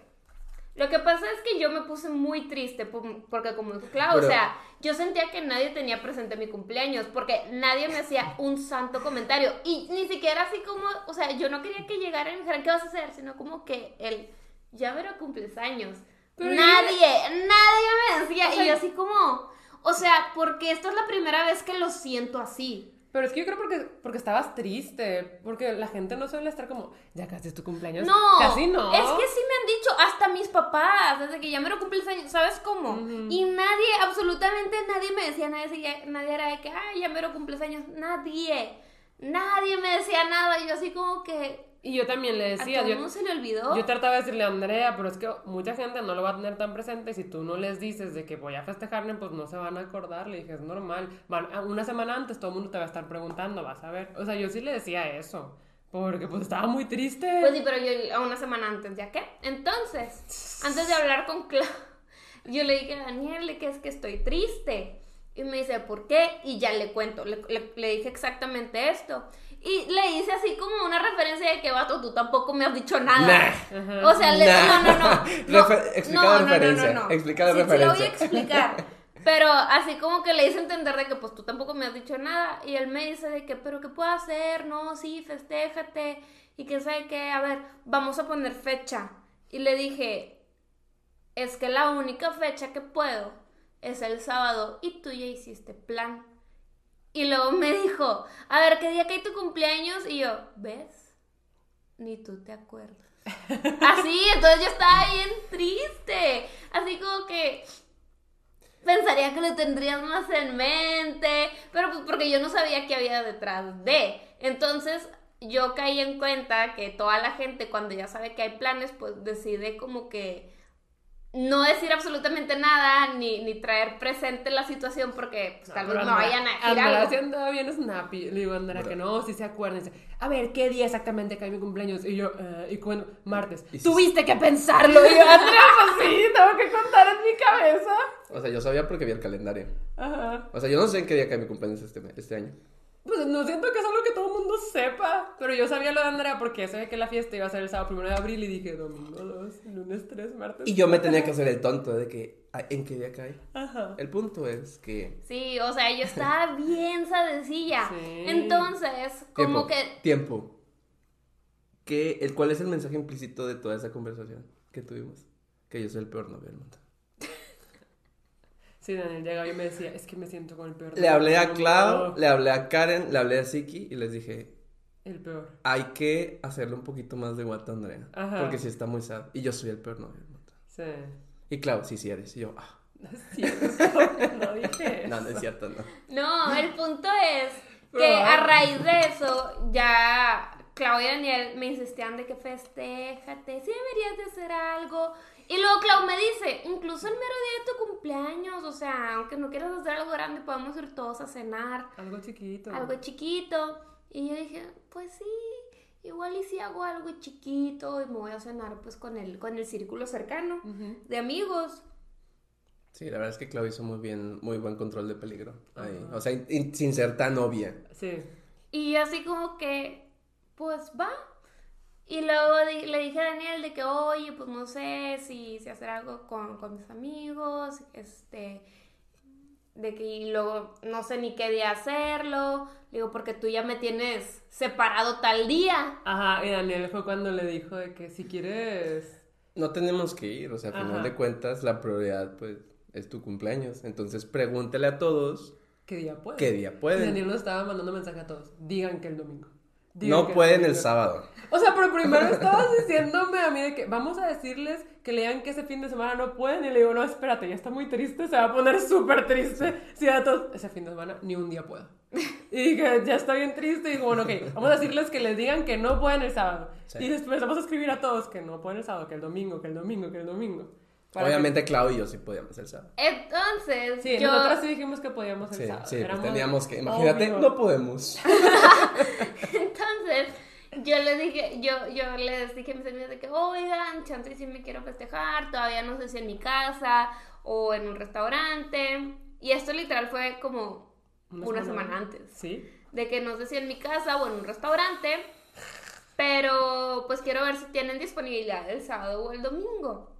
Lo que pasa es que yo me puse muy triste por- porque como dijo Clau, o Pero- sea, yo sentía que nadie tenía presente mi cumpleaños porque nadie me hacía un santo comentario y ni siquiera así como, o sea, yo no quería que llegaran y me dijeran qué vas a hacer, sino como que el ya verá cumples años. Pero nadie, nadie me decía O sea, y yo así como, o sea, porque esta es la primera vez que lo siento así. Pero es que yo creo porque, porque estabas triste. Porque la gente no suele estar como, ya casi es tu cumpleaños. No, Casi no. Es que sí me han dicho, hasta mis papás, desde que ya me lo cumples años, ¿sabes cómo? Y nadie, absolutamente nadie me decía nada, decía- nadie era de que, ay, ya me lo cumples años, nadie, nadie me decía nada, y yo así como que, Y yo también le a decía, todo yo, mundo se le olvidó. yo trataba de decirle a Andrea, pero es que mucha gente no lo va a tener tan presente. y Si tú no les dices de que voy a festejarme, pues no se van a acordar. Le dije, es normal. Van- a- una semana antes todo el mundo te va a estar preguntando, vas a ver. O sea, yo sí le decía eso. Porque pues estaba muy triste. Pues sí, pero yo a una semana antes, ¿ya qué? Entonces, antes de hablar con Clau, yo le dije a Daniel que es que estoy triste. Y me dice, ¿por qué? Y ya le cuento, le, le- le dije exactamente esto. Y le hice así como una referencia de que, vato, tú tampoco me has dicho nada. O sea, le, Nah. no, no, no. [LAUGHS] no Refer- explica la referencia, explica la Sí, sí, la voy a referencia. explicar. [LAUGHS] Pero así como que le hice entender de que pues tú tampoco me has dicho nada. Y él me dice de que, pero ¿qué puedo hacer? No, sí, festéjate. Y que sabe que, a ver, vamos a poner fecha. Y le dije, es que la única fecha que puedo es el sábado y tú ya hiciste plan. Y luego me dijo, a ver, ¿qué día que hay tu cumpleaños? Y yo, ¿ves? Ni tú te acuerdas. [LAUGHS] Así, entonces yo estaba bien triste. Así como que pensaría que lo tendrías más en mente, pero pues porque yo no sabía qué había detrás de. Entonces yo caí en cuenta que toda la gente cuando ya sabe que hay planes, pues decide como que no decir absolutamente nada ni, ni traer presente la situación porque pues, tal vez no vayan a ir Andrea algo. sí andaba bien snappy. Le digo a que no, si se acuerdan. Dice, a ver, ¿qué día exactamente cae mi cumpleaños? Y yo, eh, y cuando, martes. Y si- Tuviste que pensarlo. Y yo, Andrea, pues sí, tengo que contar en mi cabeza. O sea, yo sabía porque vi el calendario. Ajá. O sea, yo no sé en qué día cae mi cumpleaños este, este año. Pues no siento que es algo que todo el mundo sepa. Pero yo sabía lo de Andrea porque sabía que la fiesta iba a ser el sábado primero de abril y dije domingo 2, lunes 3, martes. Y yo me tenía que hacer el tonto de que, ¿en qué día cae? Ajá. El punto es que... Sí, o sea, yo estaba [LAUGHS] bien sadecilla. Sí. Entonces, como tiempo, que Tiempo. ¿Qué, el, ¿Cuál es el mensaje implícito de toda esa conversación que tuvimos? Que yo soy el peor novio del mundo. Sí, Daniel llegaba y me decía, es que me siento con el peor. Le hablé a Clau, mundo". le hablé a Karen, le hablé a Siki y les dije, El peor. hay que hacerle un poquito más de guata a Andrea. Ajá. Porque si está muy sad. Y yo soy el peor novio del mundo. Sí. Y Clau, sí, sí eres. Y yo, ah, [LAUGHS] No es cierto. No dije eso. [LAUGHS] no, no es cierto, no. No, el punto es que a raíz de eso, ya Claudia y Daniel me insistían de que festéjate, sí deberías de hacer algo. Y luego Clau me dice, incluso el mero día de tu cumpleaños, o sea, aunque no quieras hacer algo grande, podemos ir todos a cenar, Algo chiquito. algo chiquito. Y yo dije, pues sí, igual y si hago algo chiquito y me voy a cenar pues con el, con el círculo cercano de amigos. Sí, la verdad es que Clau hizo muy bien, muy buen control de peligro. Ahí. O sea, in- sin ser tan obvia. Sí. Y así como que, pues va. Y luego di- le dije a Daniel de que, oye, pues no sé si, si hacer algo con, con mis amigos, este, de que y luego no sé ni qué día hacerlo. Digo, porque tú ya me tienes separado tal día. Ajá, y Daniel fue cuando le dijo de que si quieres... No tenemos que ir, o sea, al final Ajá. de cuentas, la prioridad, pues, es tu cumpleaños. Entonces, pregúntale a todos ¿Qué día puede? qué día Y pueden. Daniel nos estaba mandando mensaje a todos. Digan que el domingo. Que No pueden el sábado. O sea, pero primero estabas diciéndome a mí de que vamos a decirles que le digan que ese fin de semana no pueden. Y le digo, no, espérate, ya está muy triste, se va a poner súper triste. Si a todos, ese fin de semana ni un día puedo. [LAUGHS] Y dije, ya está bien triste. Y digo, bueno, ok, vamos a decirles que les digan que no pueden el sábado. Sí. Y después vamos a escribir a todos que no pueden el sábado, que el domingo, que el domingo, que el domingo. Para Obviamente, Clau y yo sí podíamos el sábado. Entonces, Sí, yo... nosotras sí dijimos que podíamos el Sí, sábado. sí, pues Éramos- teníamos que. Imagínate, no podemos. [LAUGHS] Entonces, yo le dije, yo, yo les dije a mis amigos de que, oigan, chance si me quiero festejar, todavía no sé si en mi casa o en un restaurante. Y esto literal fue como una, semana antes. Sí. De que no sé si en mi casa o en un restaurante. Pero pues quiero ver si tienen disponibilidad el sábado o el domingo.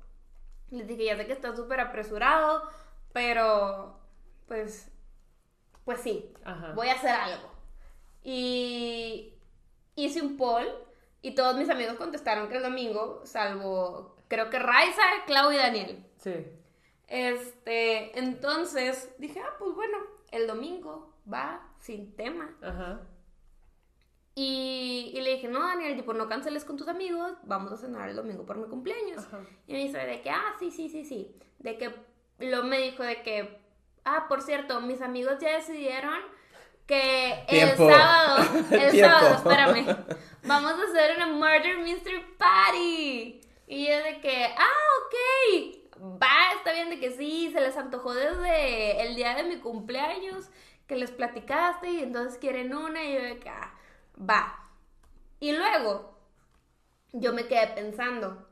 Les dije, ya sé que está súper apresurado, pero pues, pues sí, Ajá. voy a hacer algo. Y hice un poll y todos mis amigos contestaron que el domingo, salvo creo que Raiza, Clau y Daniel. Sí. Este, entonces dije, ah, pues bueno, el domingo va sin tema. Ajá. Y, y le dije, no, Daniel, tipo, no canceles con tus amigos, vamos a cenar el domingo por mi cumpleaños. Ajá. Y me dice de que, ah, sí, sí, sí, sí. De que, lo me dijo de que, ah, por cierto, mis amigos ya decidieron que Tiempo. el sábado, [LAUGHS] el Tiempo. sábado, espérame, vamos a hacer una Murder Mystery Party. Y yo de que, ah, ok, va, está bien de que sí, se les antojó desde el día de mi cumpleaños, que les platicaste y entonces quieren una y yo de que, ah, va. Y luego, yo me quedé pensando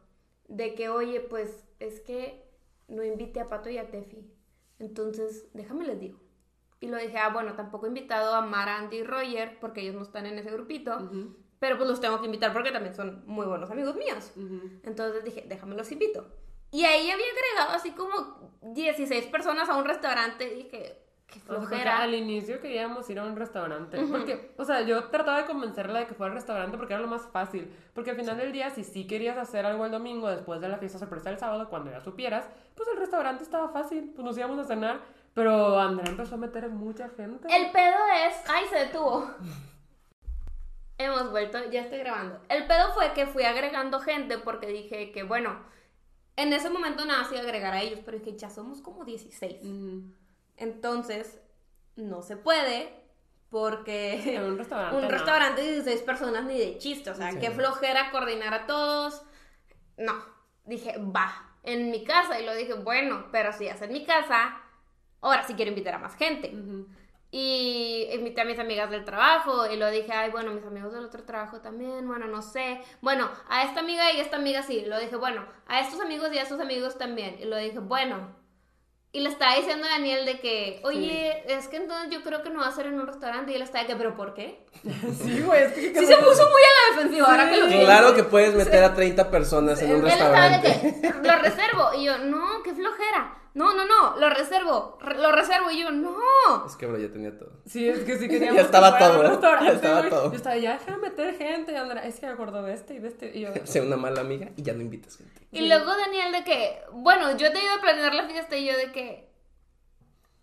de que, oye, pues es que no invité a Pato y a Tefi. Entonces, déjame les digo. Y lo dije, ah, bueno, tampoco he invitado a Mara, Andy y Roger porque ellos no están en ese grupito. Pero pues los tengo que invitar porque también son muy buenos amigos míos. Entonces dije, déjame los invito. Y ahí había agregado así como 16 personas a un restaurante. Y dije, qué O sea, porque flojera. al inicio queríamos ir a un restaurante. Porque, o sea, yo trataba de convencerla de que fuera al restaurante porque era lo más fácil. Porque al final del día, si sí querías hacer algo el domingo después de la fiesta sorpresa del sábado, cuando ya supieras, pues el restaurante estaba fácil. Pues nos íbamos a cenar. Pero Andrea empezó a meter mucha gente. El pedo es. ¡Ay, se detuvo! Hemos vuelto, ya estoy grabando. El pedo fue que fui agregando gente porque dije que, bueno, en ese momento nada más iba a agregar a ellos, pero dije, ya somos como 16. Ujú. Entonces, no se puede porque En un restaurante. [LAUGHS] un no. restaurante de 16 personas ni de chiste. O sea, Sí. qué flojera coordinar a todos. No, dije, va, en mi casa. Y lo dije, bueno, pero si es en mi casa, ahora sí quiero invitar a más gente. Y invité a mis amigas del trabajo y lo dije, ay, bueno, mis amigos del otro trabajo también, bueno, no sé. Bueno, a esta amiga y a esta amiga sí. Lo dije, bueno, a estos amigos y a estos amigos también. Y lo dije, bueno. Y le estaba diciendo a Daniel de que, oye, es que entonces yo creo que no va a ser en un restaurante. Y él estaba de que, pero ¿por qué? [LAUGHS] Sí, güey, es que... Sí se puso muy a la defensiva ahora que lo. Claro que puedes meter a 30 personas en un Él estaba de restaurante. que, lo reservo. Y yo, no, qué flojera. No, no, no, lo reservo, re- lo reservo. Y yo, no. Es que, bro, ya tenía todo. Sí, es que sí [LAUGHS] queríamos. Ya estaba todo, Ya estaba güey. todo. Yo estaba, ya déjame meter gente. Y Andrea, es que me acuerdo de este y de este. Y yo, [LAUGHS] Sea una mala amiga y ya no invitas gente. Y luego Daniel de que, bueno, yo te he ido a planear la fiesta y yo de que,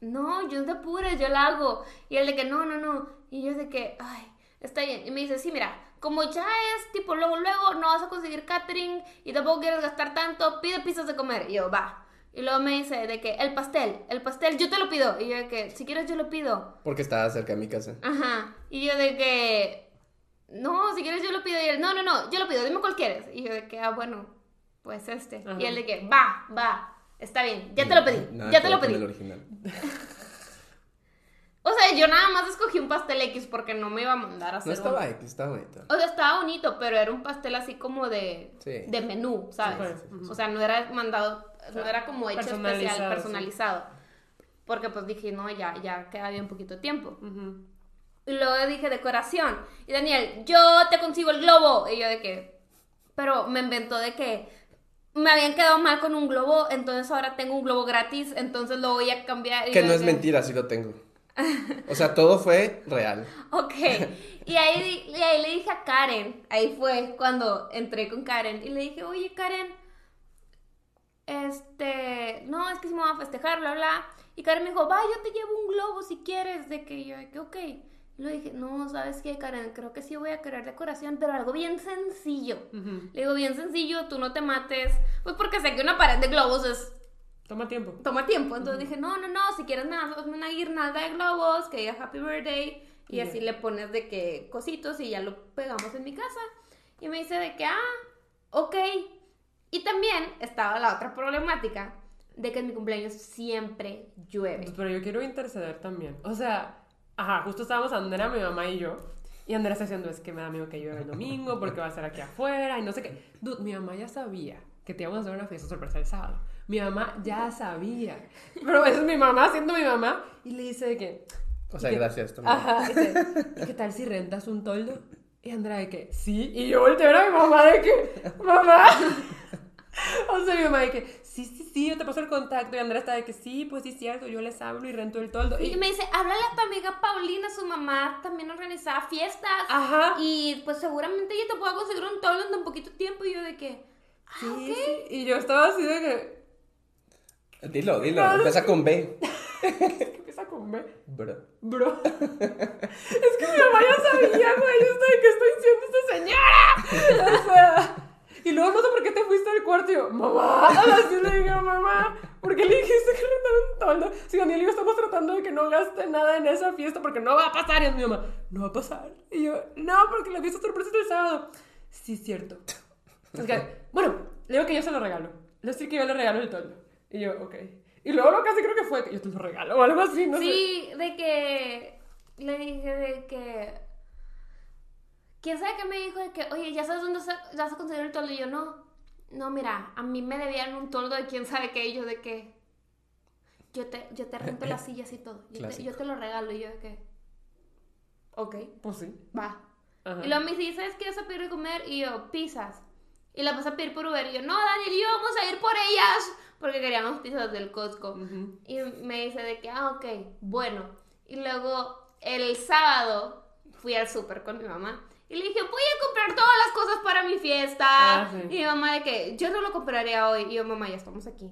no, yo no te apures, yo la hago. Y él de que, no, no, no. Y yo de que, ay, está bien. Y me dice, sí, mira, como ya es tipo luego, luego, no vas a conseguir catering y tampoco quieres gastar tanto, pide pizzas de comer. Y yo, va. Y luego me dice de que, el pastel, el pastel, yo te lo pido. Y yo de que, si quieres yo lo pido. Porque estaba cerca de mi casa. Ajá. Y yo de que, no, si quieres yo lo pido. Y él, no, no, no, yo lo pido, dime cuál quieres. Y yo de que, ah, bueno, pues este. Ajá. Y él de que, va, va, está bien, ya te lo pedí, Nada ya te lo pedí. el original. [LAUGHS] O sea, yo nada más escogí un pastel X porque no me iba a mandar a hacer No estaba. X, estaba bonito. O sea, estaba bonito, pero era un pastel así como de, Sí. de menú, ¿sabes? Sí, O sea, no era mandado, no era como hecho especial, Personalizado, sí. personalizado. Porque pues dije, no, ya, ya queda bien poquito tiempo. Y luego dije decoración. Y Daniel, yo te consigo el globo. Y yo de que. Pero me inventó de que me habían quedado mal con un globo, entonces ahora tengo un globo gratis, entonces lo voy a cambiar. Y Que no es mentira, sí lo tengo. [LAUGHS] O sea, todo fue real. Ok. Y ahí, y ahí le dije a Karen, ahí fue cuando entré con Karen, y le dije, oye Karen, este, no, es que si me voy a festejar, bla, bla. Y Karen me dijo, va, yo te llevo un globo si quieres, de que yo, de que ok. Le dije, no, ¿sabes qué, Karen? Creo que sí voy a querer decoración, pero algo bien sencillo. Le digo, bien sencillo, tú no te mates. Pues porque sé que una pared de globos es Toma tiempo. toma tiempo. Entonces dije, no, no, no, si quieres nada, hazme una guirnalda de globos, que diga Happy Birthday, y Ya. así le pones de que cositos y ya lo pegamos en mi casa. Y me dice de que, ah, ok. Y también estaba la otra problemática de que en mi cumpleaños siempre llueve. Pero yo quiero interceder también. O sea, ajá, justo estábamos Andrea, mi mamá y yo. Y Andrea está diciendo, es que me da miedo que llueva el domingo porque va a ser aquí afuera y no sé qué. Dude, mi mamá ya sabía que te íbamos a hacer una fiesta sorpresa el sábado. Mi mamá ya sabía. Pero es mi mamá siendo mi mamá. Y le dice de que... O sea, ¿y qué- gracias también. Ajá, dice, ¿y qué tal si rentas un toldo? Y Andrea de que, sí. Y yo volteo a ver a mi mamá de que, mamá. [LAUGHS] O sea, mi mamá de que, sí, sí, sí, yo te paso el contacto. Y Andrea está de que, sí, pues sí, es cierto, yo les hablo y rento el toldo. Y Y, me dice, háblale a tu amiga Paulina, su mamá también organizaba fiestas. ajá. Y pues seguramente ella te pueda conseguir un toldo en tan poquito tiempo. Y yo de que, ah, Sí, ok. sí. Y yo estaba así de que, Dilo, dilo. Empieza con B. ¿qué [LAUGHS] empieza con B? Bro. Bro. [LAUGHS] es que mi mamá ya sabía, güey. Yo de que estoy diciendo esta señora. O sea. Y luego no sé por qué te fuiste al cuarto y yo, mamá. [LAUGHS] Así le dije, mamá. ¿Por qué le dijiste que rentar un toldo? Si Daniel y yo estamos tratando de que no gaste nada en esa fiesta porque no va a pasar. Y es mi mamá, no va a pasar. Y yo, no, porque la fiesta sorpresa es el sábado. Sí, cierto. [LAUGHS] Es que, bueno, le digo que yo se lo regalo. Le decir que yo le regalo el toldo. Y yo, ok. Y luego lo casi creo que fue que yo te lo regalo o algo así, no sé. Sí, de que le dije de que quién sabe qué me dijo de que, oye, ya sabes dónde vas a conseguir el toldo y yo no. No, mira, a mí me debían un toldo de quién sabe qué y yo de que yo te yo te rento las [CLEARS THROAT] sillas y todo. Yo te, Clásico. yo te lo regalo y yo de que Ok, Pues sí. va. Ajá. Y luego me dice, ¿sabes qué vas a pedir de comer? Y yo, pizzas. Y la vas a pedir por Uber. Y yo, no, Daniel, y yo vamos a ir por ellas. Porque queríamos pizzas del Costco. Y me dice de que, ah, ok, bueno. Y luego el sábado fui al súper con mi mamá. Y le dije, voy a comprar todas las cosas para mi fiesta. Ah, sí. Y mi mamá de que, yo no lo compraría hoy. Y yo, mamá, ya estamos aquí.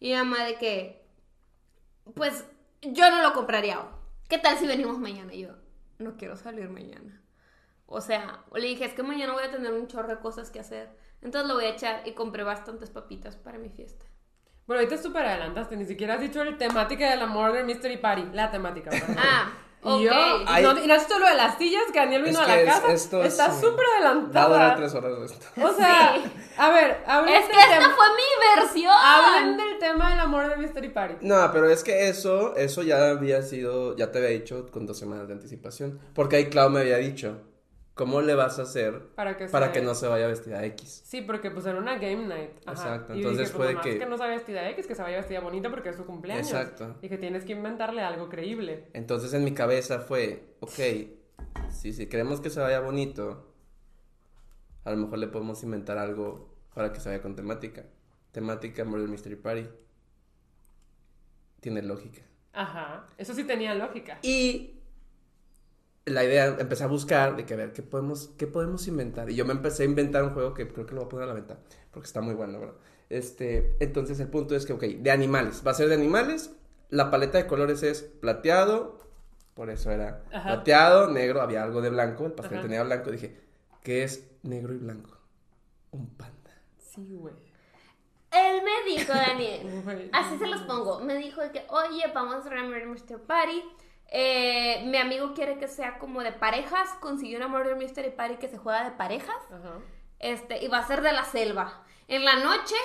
Y mi mamá de que, pues yo no lo compraría hoy. ¿Qué tal si venimos mañana? Y yo, no quiero salir mañana. O sea, le dije, es que mañana voy a tener un chorro de cosas que hacer. Entonces lo voy a echar y compré bastantes papitas para mi fiesta. Bueno, ahorita súper adelantaste, ni siquiera has dicho la temática de la Murder Mystery Party. La temática, perdón. Ah, Y yo, Ay. no, y no has lo de las sillas que Daniel vino Es a la es- casa. esto es, Está súper Va a durar tres horas de esto. O sea, Sí. a ver, hablen Es que esta fue mi versión. hablen del tema del amor de Mystery Party. No, pero es que eso, eso ya había sido, ya te había dicho con dos semanas de anticipación. Porque ahí Clau me había dicho, ¿cómo le vas a hacer Para que, para que no se vaya vestida X? Sí, porque pues era una game night. Ajá. Exacto, Y entonces dije, puede pues, que- nomás que no se vaya vestida X, que se vaya vestida bonita porque es su cumpleaños. Exacto. Y que tienes que inventarle algo creíble. Entonces en mi cabeza fue, ok, [LAUGHS] si, si queremos que se vaya bonito, a lo mejor le podemos inventar algo para que se vaya con temática. Temática Murder Mystery Party. Tiene lógica. Ajá. Eso sí tenía lógica. Y la idea, empecé a buscar de que a ver, ¿qué podemos, qué podemos inventar? Y yo me empecé a inventar un juego que creo que lo voy a poner a la venta, porque está muy bueno, ¿verdad? Este, entonces el punto es que, ok, de animales, va a ser de animales, la paleta de colores es plateado, por eso era Ajá. plateado, negro, había algo de blanco, el pastel Ajá. tenía blanco, dije, ¿qué es negro y blanco? Un panda. Sí, güey. Él me dijo, Daniel, [LAUGHS] así se los pongo, me dijo que, oye, vamos a hacer Mystery Party. Eh, mi amigo quiere que sea como de parejas, consiguió una Murder Mystery Party que se juega de parejas. Este, y va a ser de la selva. En la noche,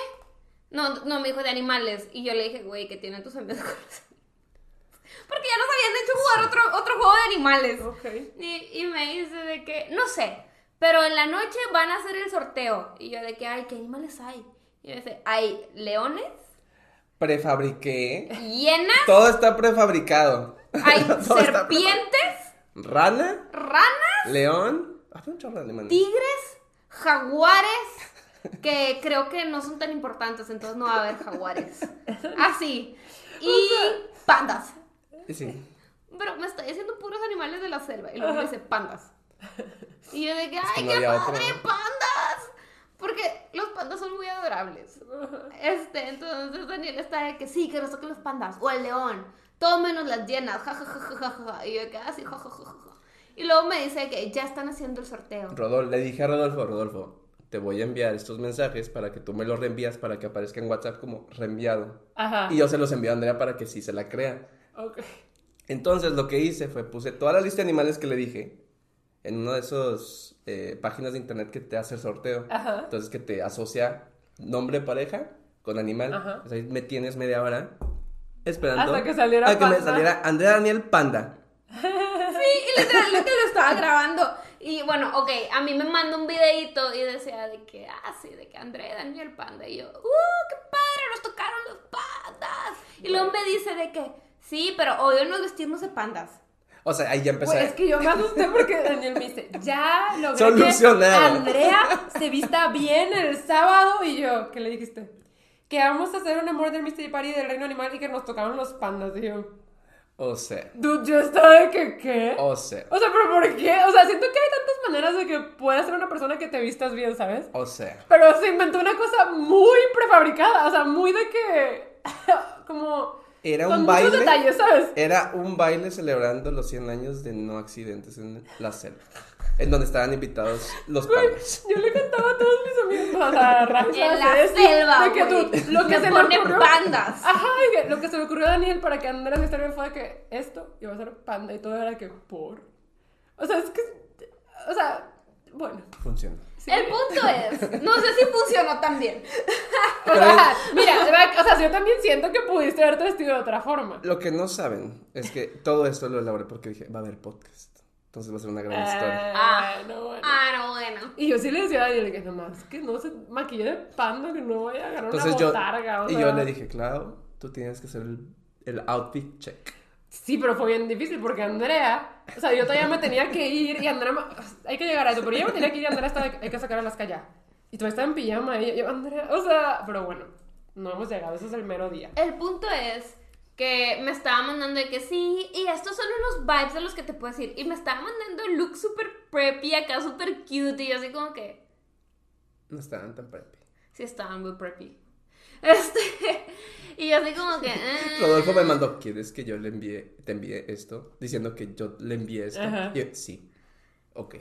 no, no, me dijo de animales. Y yo le dije, güey, que tienen tus amigos con los [LAUGHS] Porque ya nos habían hecho jugar otro, otro juego de animales. Ok. Y, y me dice de que, no sé, pero en la noche van a hacer el sorteo. Y yo de que, ay, ¿qué animales hay? Y me dice, hay leones, Prefabriqué. hienas, Todo está prefabricado. Hay [LAUGHS] serpientes, Rana, ranas, león. Tigres, jaguares, que creo que no son tan importantes, entonces no va a haber jaguares. [LAUGHS] Así. Y pandas. Sí. Pero me estoy haciendo puros animales de la selva. Y luego me dice pandas. Y yo de que, ay, qué padre, pandas. Porque los pandas son muy adorables. Este, entonces Daniel está de que sí, que nos toquen los pandas. O el león. Todo menos las llenas. Ja, ja, ja, ja, ja, ja. Y yo de que así, ja, ja, ja, ja, ja. Y luego me dice que ya están haciendo el sorteo. Rodolfo, le dije a Rodolfo, Rodolfo, te voy a enviar estos mensajes para que tú me los reenvías para que aparezca en WhatsApp como reenviado. Ajá. Y yo se los envío a Andrea para que sí se la crea. Ok. Entonces lo que hice fue puse toda la lista de animales que le dije en una de esas eh, páginas de internet que te hace el sorteo. Ajá. Entonces que te asocia nombre de pareja con animal. Ajá. Sea, ahí me tienes media hora esperando Hasta que saliera a que me saliera Andrea Daniel Panda. [LAUGHS] Sí, y literalmente lo estaba grabando. Y bueno, ok, a mí me manda un videito y decía de que, ah, sí, de que André, Daniel Panda. Y yo, uh, qué padre, nos tocaron los pandas. Y luego me dice de que, sí, pero hoy nos vestimos de pandas. O sea, ahí ya empecé. Güey, es que yo me asusté porque Daniel me dice, ya logré que Andrea se vista bien el sábado y yo, ¿qué le dijiste? Que vamos a hacer una Murder Mystery Party del Reino Animal y que nos tocaron los pandas, yo, O sea, dude, yo estaba de que, ¿qué? o sea, O sea, pero ¿por qué? O sea, siento que hay tantas maneras de que puedas ser una persona que te vistas bien, ¿sabes? o sea. Pero se inventó una cosa muy prefabricada, o sea, muy de que, [LAUGHS] como, Era con un baile. detalles, ¿sabes? Era un baile celebrando los 100 años de no accidentes en la selva. En donde estaban invitados los pandas. Yo le contaba a todos mis amigos, o sea, Rafa, En la selva, de que güey. tú, lo que Me se le pone ocurrió, pandas. Ajá, lo que se le ocurrió a Daniel para que Andrés me bien fue que esto iba a ser panda y todo era que por. O sea, es que, o sea, bueno. Funciona. sí. El punto es, no sé si funcionó tan bien. [LAUGHS] O sea, mira, o sea, yo también siento que pudiste haberte vestido de otra forma. Lo que no saben es que todo esto lo elaboré porque dije, va a haber podcast. Entonces va a ser una gran historia. Ah. no, bueno. Ah, no, bueno. Y yo sí le decía a Daniel que nomás que no se maquille de panda, que no vaya a agarrar Entonces una yo, botarga. o y sea. yo le dije, Clau, tú tienes que hacer el, el outfit check. Sí, pero fue bien difícil porque Andrea, o sea, yo todavía me tenía que ir y Andrea, hay que llegar a eso, pero yo me tenía que ir y Andrea estaba, hay que sacar a las calles. Y tú estás en pijama y yo, Andrea, o sea, pero bueno, no hemos llegado, eso es el mero día. El punto es que me estaba mandando de que sí, y estos son unos vibes de los que te puedo decir. Y me estaba mandando el look súper preppy, acá súper cute, y yo así como que, No estaban tan preppy. sí estaban muy preppy. [LAUGHS] Este, y yo así como que... eh. [LAUGHS] Rodolfo me mandó, ¿quieres que yo le envíe, te envíe esto? Diciendo que yo le envíe esto. Ajá. Y yo, sí. Ok.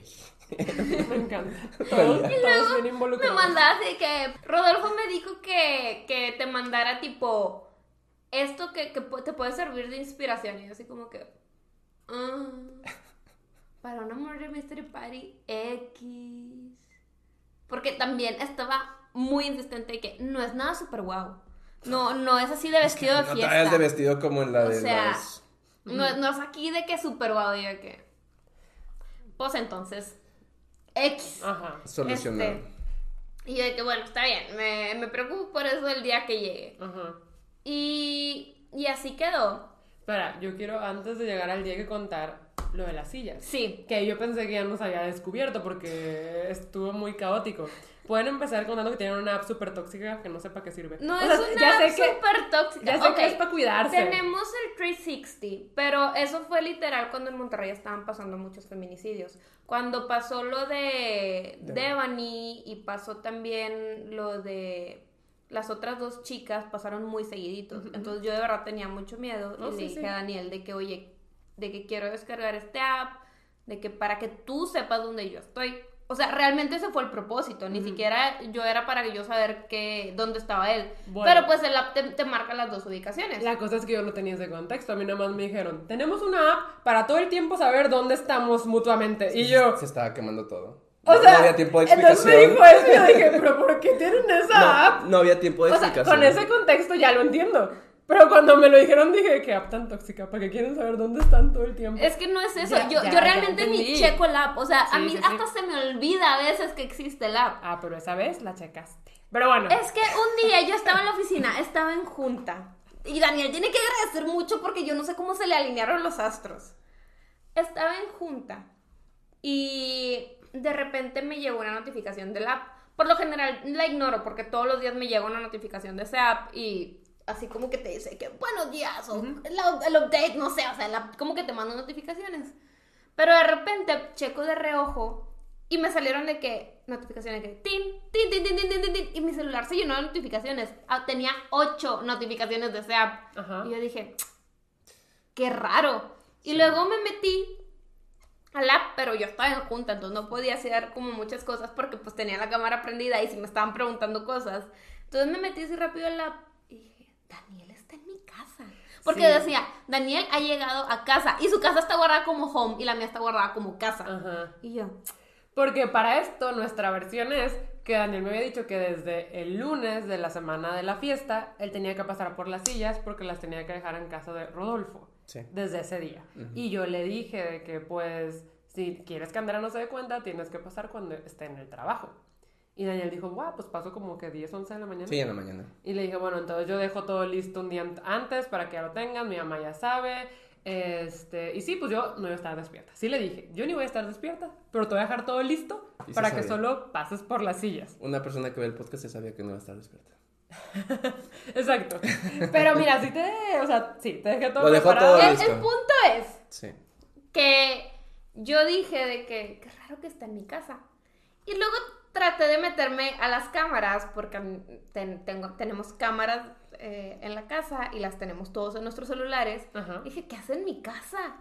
[LAUGHS] Me encanta. Todos, todos bien Me mandaba así que Rodolfo me dijo que, que te mandara tipo esto que, que te puede servir de inspiración. Y yo así como que... ah, para una Murder Mystery Party X. Porque también estaba muy insistente de que no es nada súper guau. No, no es así de vestido de no fiesta. vayas de vestido como en la O de sea, las... No, no es aquí de que súper guau. Y yo que... Pues entonces... X. Ajá. Solucionado. Este, y yo de que, bueno, está bien, me, me preocupo por eso el día que llegue. Ajá. Y, y así quedó. Espera, yo quiero antes de llegar al día que contar lo de las sillas. Sí. Que yo pensé que ya nos había descubierto porque estuvo muy caótico. Pueden empezar contando que tienen una app súper tóxica que no sé para qué sirve. No O es sea, una ya app súper tóxica. Ya sé que es para cuidarse. Tenemos el 360, pero eso fue literal cuando en Monterrey estaban pasando muchos feminicidios. Cuando pasó lo de De- Devani y pasó también lo de las otras dos chicas, pasaron muy seguiditos. Entonces yo de verdad tenía mucho miedo Oh, y le sí, dije sí. a Daniel de que, oye, de que quiero descargar este app, de que para que tú sepas dónde yo estoy. O sea, realmente ese fue el propósito, ni siquiera yo era para que yo saber que, dónde estaba él. Bueno. Pero pues el app te, te marca las dos ubicaciones. La cosa es que yo no tenía ese contexto. A mí nada más me dijeron, tenemos una app para todo el tiempo saber dónde estamos mutuamente. Y yo, Se estaba quemando todo. O no, sea, no había tiempo de entonces explicación. me dijo eso y yo dije, pero ¿por qué tienen [LAUGHS] esa no, app? no había tiempo de O sea, explicación. con ese contexto ya lo entiendo. Pero cuando me lo dijeron dije, qué app tan tóxica, ¿para qué quieren saber dónde están todo el tiempo? Es que no es eso. Ya, yo, ya, yo ya realmente ni checo el app. O sea, a mí sí, sí. hasta se me olvida a veces que existe el app. Ah, pero esa vez la checaste. Pero bueno. Es que un día yo estaba en la oficina, estaba en junta. Y Daniel tiene que agradecer mucho porque yo no sé cómo se le alinearon los astros. Estaba en junta y de repente me llegó una notificación del app. Por lo general la ignoro porque todos los días me llega una notificación de ese app y así como que te dice que buenos días o el update, no sé, o sea, como que te mando notificaciones. Pero de repente checo de reojo y me salieron de que notificaciones que tin, tin, tin, tin, tin, tin, tin, y mi celular se llenó de notificaciones. Ah, tenía ocho notificaciones de ese app. Uh -huh. Y yo dije, qué raro. Y luego me metí al app, pero yo estaba en junta, entonces no podía hacer como muchas cosas porque pues tenía la cámara prendida y si me estaban preguntando cosas. Entonces me metí así rápido al app y dije, Daniel está en mi casa. Porque Sí. decía, Daniel ha llegado a casa y su casa está guardada como home y la mía está guardada como casa. Ajá. Y yo, Porque para esto nuestra versión es que Daniel me había dicho que desde el lunes de la semana de la fiesta, él tenía que pasar por las sillas porque las tenía que dejar en casa de Rodolfo. Sí. Desde ese día. Y yo le dije de que pues si quieres que Andrea no se dé cuenta, tienes que pasar cuando esté en el trabajo. Y Daniel dijo, guau, pues paso como que 10, 11 de la mañana. Sí, en la mañana. Y le dije, bueno, entonces yo dejo todo listo un día ant- antes para que ya lo tengan, mi mamá ya sabe. Este, y sí, pues yo no iba a estar despierta. Sí le dije, yo ni voy a estar despierta, pero te voy a dejar todo listo Y para que solo pases por las sillas. Una persona que ve el podcast se sabía que no iba a estar despierta. [LAUGHS] Exacto. Pero mira, sí te, o sea, sí, te dejé todo Lo dejó preparado. todo el, listo. el punto es Sí. que yo dije de que qué raro que está en mi casa. Y luego traté de meterme a las cámaras porque ten- tengo, tenemos cámaras eh, en la casa y las tenemos todos en nuestros celulares. Ajá. Dije, ¿qué hace en mi casa?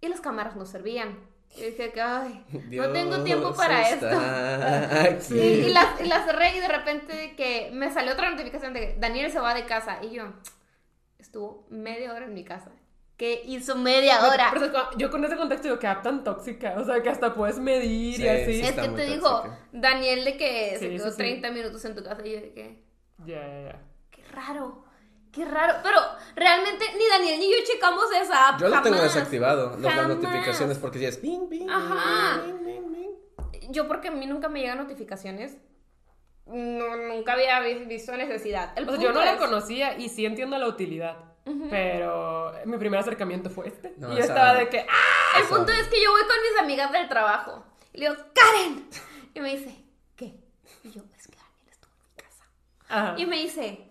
Y las cámaras no servían. Y dije que, ay, no tengo tiempo para esto. Sí, y las, y las cerré y de repente que me salió otra notificación de que Daniel se va de casa. Y yo, estuvo media hora en mi casa. ¿Qué hizo media hora? Pero, pero yo con ese contexto digo que app tan tóxica, o sea, que hasta puedes medir y Sí, así. sí. es que te dijo tóxica. Daniel de que Sí, se quedó sí, sí. 30 minutos en tu casa y yo de que, Ya, ya, ya. qué raro, qué raro. Pero realmente ni Daniel ni yo checamos esa app. Yo lo tengo desactivado, las- las notificaciones, porque si es bing, bing, Ajá. bing, bing, bing, bing. Yo porque a mí nunca me llegan notificaciones. No, nunca había vi- visto necesidad. El O sea, yo no la conocía y sí entiendo la utilidad. Pero mi primer acercamiento fue este. No, y yo estaba de que, ¡ah! El Eso. punto es que yo voy con mis amigas del trabajo. Y le digo, Karen. [LAUGHS] Y me dice, ¿qué? Y yo, es que Ajá. Y me dice, ¿y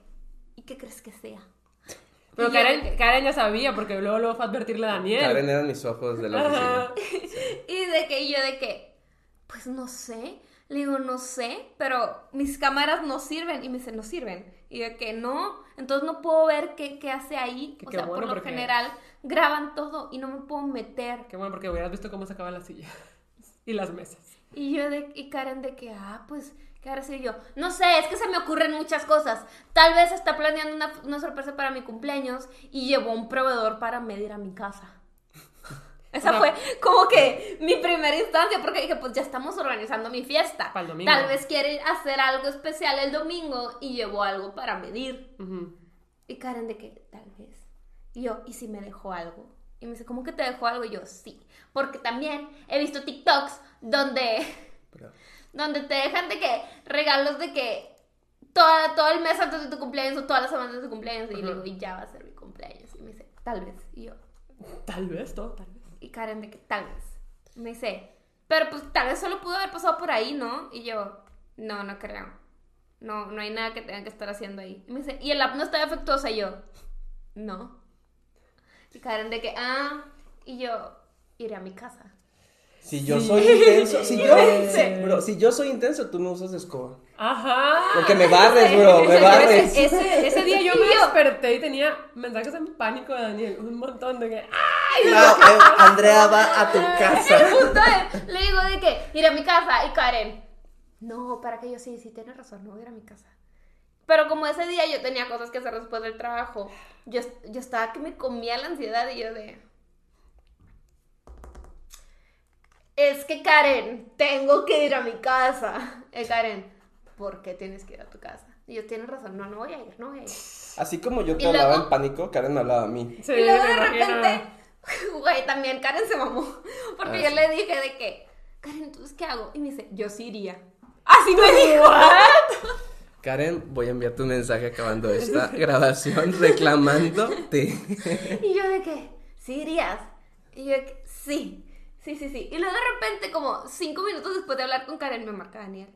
qué crees que sea? Pero Karen, Karen ya sabía, porque luego, luego fue a advertirle a Daniel. Karen eran mis ojos de la oficina. [LAUGHS] Y de que y yo de que, pues no sé. Le digo, no sé, pero mis cámaras no sirven. Y me dice, no sirven. Y de que no, entonces no puedo ver qué, qué hace ahí. Que o qué sea, bueno, por lo porque- general graban todo y no me puedo meter. Qué bueno, porque hubieras visto cómo sacaba la silla. [LAUGHS] y las mesas. Y yo de, y Karen de que, ah, pues, ¿qué ahora sí yo? No sé, es que se me ocurren muchas cosas. Tal vez está planeando una, una sorpresa para mi cumpleaños y llevó un proveedor para medir a mi casa. [LAUGHS] Esa fue como que mi primera instancia, porque dije, pues ya estamos organizando mi fiesta. Para el domingo. Tal vez quiere hacer algo especial el domingo y llevó algo para medir. Y Karen de que, tal vez. Y yo, ¿y si me dejó algo? Y me dice, ¿cómo que te dejó algo? Y yo, sí. Porque también he visto TikToks donde Pero- donde te dejan de que regalos de que toda, todo el mes antes de tu cumpleaños o todas las semanas de tu cumpleaños. Y le digo, y ya va a ser mi cumpleaños. Y me dice, tal vez. Y yo, Tal vez, todo, tal vez. y Karen de que tal vez. Me dice, pero pues tal vez solo pudo haber pasado por ahí, ¿no? Y yo, no, no creo. No, no hay nada que tengan que estar haciendo ahí. Y me dice, ¿y el app no está defectuosa? Y yo, no. Y Karen de que, ah, y yo, iré a mi casa. Si yo Sí. soy intenso, si yo, Sí. bro, si yo soy intenso, tú no usas escoba. Ajá. Porque me barres, bro, me barres. Ese, ese día yo me desperté y tenía mensajes en pánico de Daniel. Un montón de que. ¡Ay! No, eh, Andrea va a tu casa. El punto es, le digo de que ir a mi casa y Karen, no, para que yo sí, sí tienes razón, no voy a ir a mi casa. Pero como ese día yo tenía cosas que hacer después del trabajo, yo, yo estaba que me comía la ansiedad y yo de... Es que Karen, tengo que ir a mi casa. Eh, Karen, ¿por qué tienes que ir a tu casa? Y yo, tienes razón, no, no voy a ir, no voy a ir. Así como yo te Y hablaba luego- en pánico, Karen me hablaba a mí. Sí, y luego me de repente, [LAUGHS] güey, también Karen se mamó. Porque Ah, yo sí. le dije de que, Karen, entonces, ¿qué hago? Y me dice, yo sí iría. Así me dijo. Karen, voy a enviarte un mensaje acabando esta [LAUGHS] grabación reclamándote. Y yo de que, ¿sí irías? Y yo de que, sí, sí, sí, sí. Y luego de repente, como cinco minutos después de hablar con Karen, me marca Daniel.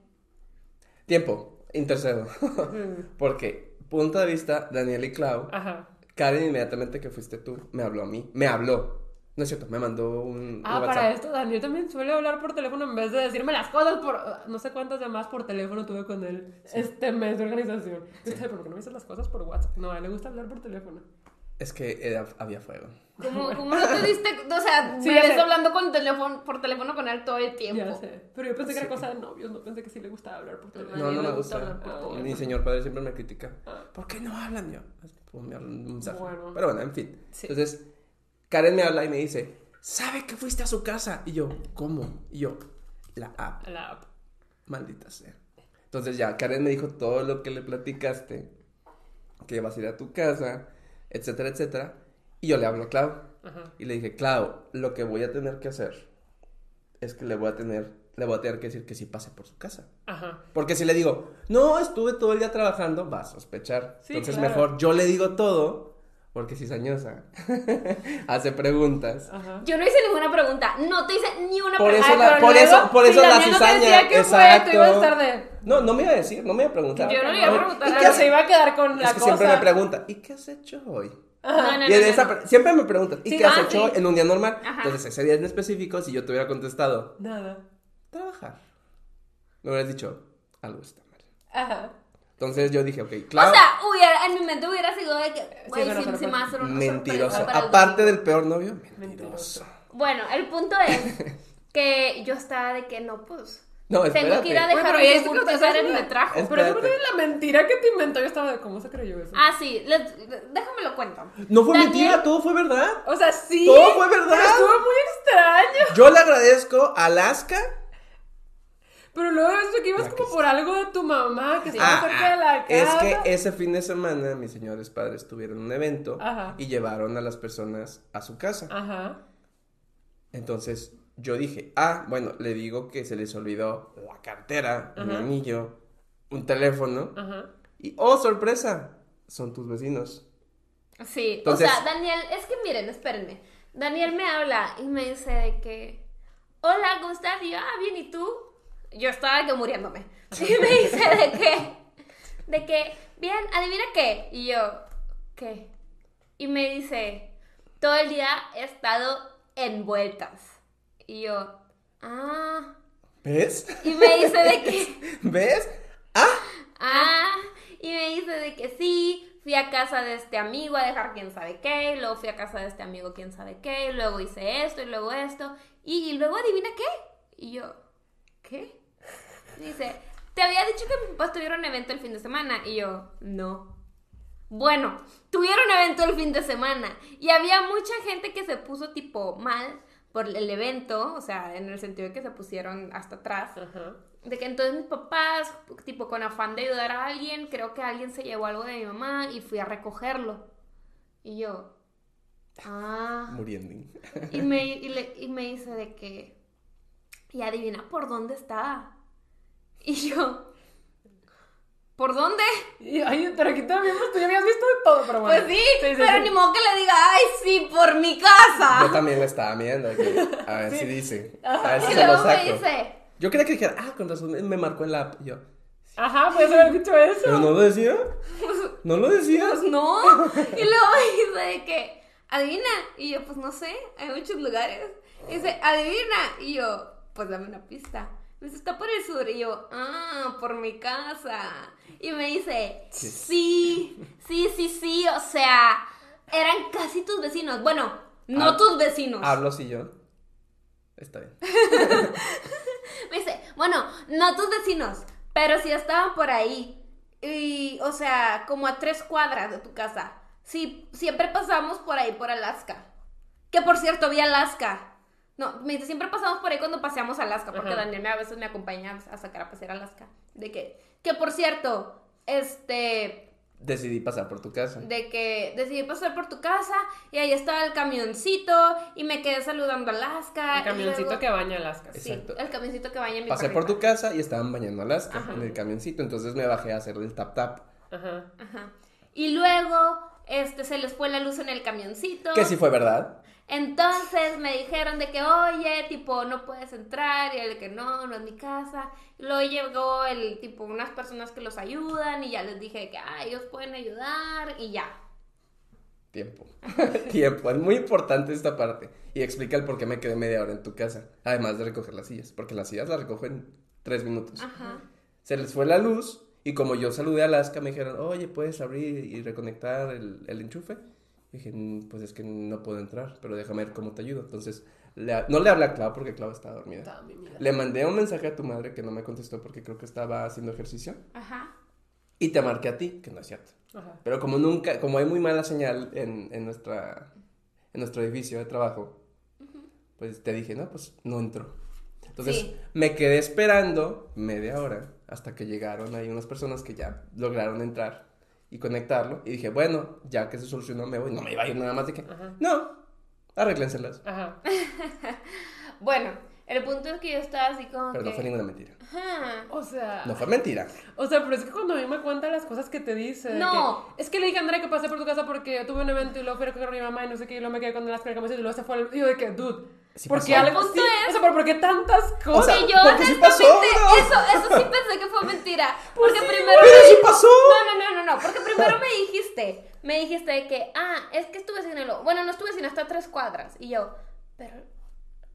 Tiempo, intercedo. [LAUGHS] Porque, punto de vista, Daniel y Clau, Ajá. Karen inmediatamente que fuiste tú, me habló a mí. Me habló. No es cierto, me mandó un, un Ah, WhatsApp. para esto, Daniel también suele hablar por teléfono en vez de decirme las cosas por. No sé cuántas llamadas por teléfono tuve con él este mes de organización. Dije, ¿por qué no me dices las cosas por WhatsApp? No, a él le gusta hablar por teléfono. Es que era- había fuego. ¿Cómo, [LAUGHS] cómo no te diste? O sea, Sí, me ves sé. hablando con teléfono, por teléfono con él todo el tiempo. Ya sé. Pero yo pensé que era cosa de novios, no pensé que sí le gustaba hablar por teléfono. No, no me gusta gusta. hablar por Ah, teléfono. Mi señor padre siempre me critica. Ah. ¿Por qué no hablan yo? Me hablan un mensaje. Bueno. Pero bueno, en fin. Sí. Entonces, Karen me habla y me dice, ¿sabe que fuiste a su casa? Y yo, ¿cómo? Y yo, la app, la app. maldita sea. Entonces ya, Karen me dijo todo lo que le platicaste, que vas a ir a tu casa, etcétera, etcétera. Y yo le hablo a Clau. Ajá. Y le dije, Clau, lo que voy a tener que hacer es que le voy a tener, le voy a tener que decir que sí pase por su casa. Ajá. Porque si le digo, no, estuve todo el día trabajando, va a sospechar. Sí, Entonces claro. mejor yo le digo todo, porque si cizañosa [LAUGHS] hace preguntas. Ajá. Yo no hice ninguna pregunta. No te hice ni una Por pregunta. eso Ay, la- pero por luego, eso- por si eso la Daniel no te cizaña, decía fue, tú de. No, no me iba a decir, no me iba a preguntar. Yo no le iba a preguntar, ¿Y qué se iba a quedar con la que cosa. siempre me pregunta, ¿y qué has hecho hoy? No, no, no, y en no, esa no. pre- siempre me preguntan, ¿y Sí, qué has ah, hecho sí. en un día normal? Ajá. Entonces ese día en específico, si yo te hubiera contestado, Nada. trabajar, me hubieras dicho, algo está mal. Ajá. Entonces yo dije, ok, claro. O sea, hubiera, en mi mente hubiera sido de que, güey, pero sí, sorpresa. sí me va a hacer una Mentiroso. Aparte del peor novio, mentiroso. Mentiroso. Bueno, el punto es [LAUGHS] que yo estaba de que no, pues. No, Tengo espérate. que ir a Bueno, dejar pero yogur que te Karen sabes me la- trajo. Pero eso es la mentira que te inventó. Yo estaba de, ¿cómo se creyó eso? Ah, sí, les- déjame lo cuento. No fue Daniel- mentira, todo fue verdad. O sea, sí. Todo fue verdad. Pero estuvo muy extraño. Yo le agradezco a Alaska. Pero luego eso que ibas La como que por algo de tu mamá que estaba Ah, cerca de la es casa. que ese fin de semana mis señores padres tuvieron un evento Ajá. y llevaron a las personas a su casa. Ajá. Entonces yo dije, ah, bueno, le digo que se les olvidó la cartera, un Ajá. anillo, un teléfono. Ajá. Y, oh, sorpresa, son tus vecinos. Sí, Entonces- o sea, Daniel, es que miren, espérenme. Daniel me habla y me dice de que, hola, ¿cómo estás? Y yo, ah, bien, ¿y tú? Yo estaba que muriéndome. [LAUGHS] Y me dice de que, de que, bien, adivina qué. Y yo, ¿qué? Y me dice, todo el día he estado envueltas. Y yo, ah. ¿Ves? Y me dice de que, [LAUGHS] ¿Ves? ¡Ah! ah. Y me dice de que sí, fui a casa de este amigo a dejar quién sabe qué, luego fui a casa de este amigo quién sabe qué, luego hice esto y luego esto. Y, luego adivina qué. Y yo, ¿qué? Dice, te había dicho que mis papás tuvieron evento el fin de semana. Y yo, no. Bueno, tuvieron evento el fin de semana. Y había mucha gente que se puso tipo mal por el evento, o sea, en el sentido de que se pusieron hasta atrás. Ajá. De que entonces mis papás, tipo con afán de ayudar a alguien, creo que alguien se llevó algo de mi mamá y fui a recogerlo. Y yo, ah. Muriendo. Y me, y, le- y me dice de que, y adivina por dónde está. Y yo, ¿por dónde? Y, ay, pero aquí también pues, tú ya habías visto de todo, pero bueno. Pues sí, pero ni modo que le diga, ay, sí, por mi casa. Yo también lo estaba viendo. a ver [LAUGHS] si dice. A ver si Y se lo luego me saco. dice, Yo quería que dijera, ah, con razón, me- me marcó en la app. Y yo, Ajá, puedes haber dicho eso. ¿pero no lo decía? [LAUGHS] ¿No lo decía? pues no. Y luego me dice de que, adivina. Y yo, pues no sé, hay muchos lugares. Y dice, adivina. Y yo, pues dame una pista. Me dice, está por el sur. Y yo, ah, por mi casa. Y me dice, sí, sí, sí, sí. O sea, eran casi tus vecinos. Bueno, no tus vecinos. Hablo sillón. Está bien. [LAUGHS] Me dice, bueno, no tus vecinos, pero sí estaban por ahí. Y, o sea, como a tres cuadras de tu casa. Sí, siempre pasamos por ahí, por Alaska. Que por cierto, vi Alaska. No, me dice, siempre pasamos por ahí cuando paseamos a Alaska, porque Ajá. Daniel a veces me acompaña a sacar a pasear a Alaska. De que, que por cierto, este, Decidí pasar por tu casa. de que decidí pasar por tu casa y ahí estaba el camioncito y me quedé saludando a Alaska. El camioncito luego- que baña Alaska. Sí, Exacto. el camioncito que baña mi Pasé por tu casa y estaban bañando Alaska Ajá. en el camioncito. Entonces me bajé a hacerle el tap tap. Ajá. Ajá. Y luego, este, se les fue la luz en el camioncito. Que sí fue verdad. Entonces me dijeron de que, oye, tipo, no puedes entrar. Y de que no, no es mi casa. Luego llegó el, tipo, unas personas que los ayudan. Y ya les dije que, ah, ellos pueden ayudar. Y ya. Tiempo. [LAUGHS] Tiempo. Es muy importante esta parte. Y explica el por qué me quedé media hora en tu casa. Además de recoger las sillas. Porque las sillas las recojo en tres minutos. Ajá. Se les fue la luz. Y como yo saludé a Alaska, me dijeron, oye, ¿puedes abrir y reconectar el, el enchufe? Y dije, "Mm, pues es que no puedo entrar, pero déjame ver cómo te ayudo. Entonces, le- no le hablé a Clau porque Clau estaba dormida. Le mandé un mensaje a tu madre que no me contestó porque creo que estaba haciendo ejercicio. Ajá. Y te marqué a ti, que no es cierto. Ajá. Pero como nunca, como hay muy mala señal en, en nuestra, en nuestro edificio de trabajo, pues te dije, no, pues no entró. Entonces Sí. me quedé esperando media hora hasta que llegaron ahí unas personas que ya lograron entrar y conectarlo. Y dije, bueno, ya que se solucionó, me voy. No me iba a ir nada más de que, Ajá. no, arréglenselas. Ajá. [LAUGHS] Bueno, el punto es que yo estaba así como Pero no que... fue ninguna mentira. Ajá. O sea. No fue mentira. O sea, pero es que cuando a mí me cuentan las cosas que te dice. No. que, es que le dije a Andrea que pasé por tu casa porque tuve un evento y luego fui a a mi mamá y no sé qué, y luego me quedé con las cargas y luego se fue al. Y yo de que, dude. Sí ¿Por pasó. algo El punto sí? es- O sea, pero ¿por qué tantas cosas? sea, Que yo porque sí pasó, ¿no? eso, eso sí pensé que fue mentira. Porque primero pero me sí dijo- pasó. No, no, no, no, no. Porque primero me dijiste, me dijiste de que, ah, es que estuve sin el. Bueno, no estuve sin hasta tres cuadras. Y yo, pero.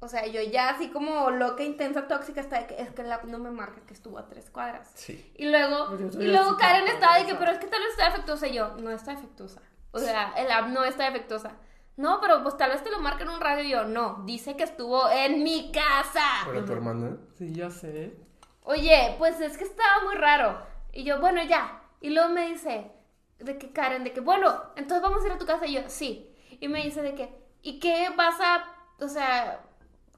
O sea, yo ya así como loca, intensa, tóxica, hasta de que es que la no me marca que estuvo a tres cuadras. Sí. Y luego, y luego Karen estaba de que, pero es que tal vez está defectuosa. Y yo, no está defectuosa. O sea, el app no está defectuosa. No, pero pues tal vez te lo marca en un radio. Y yo, no, dice que estuvo en mi casa. Pero tu hermana. Sí, ya sé. Oye, pues es que estaba muy raro. Y yo, bueno, ya. Y luego me dice, de que Karen, de que, bueno, entonces vamos a ir a tu casa. Y yo, sí. Y me dice de que, ¿y qué vas a, o sea,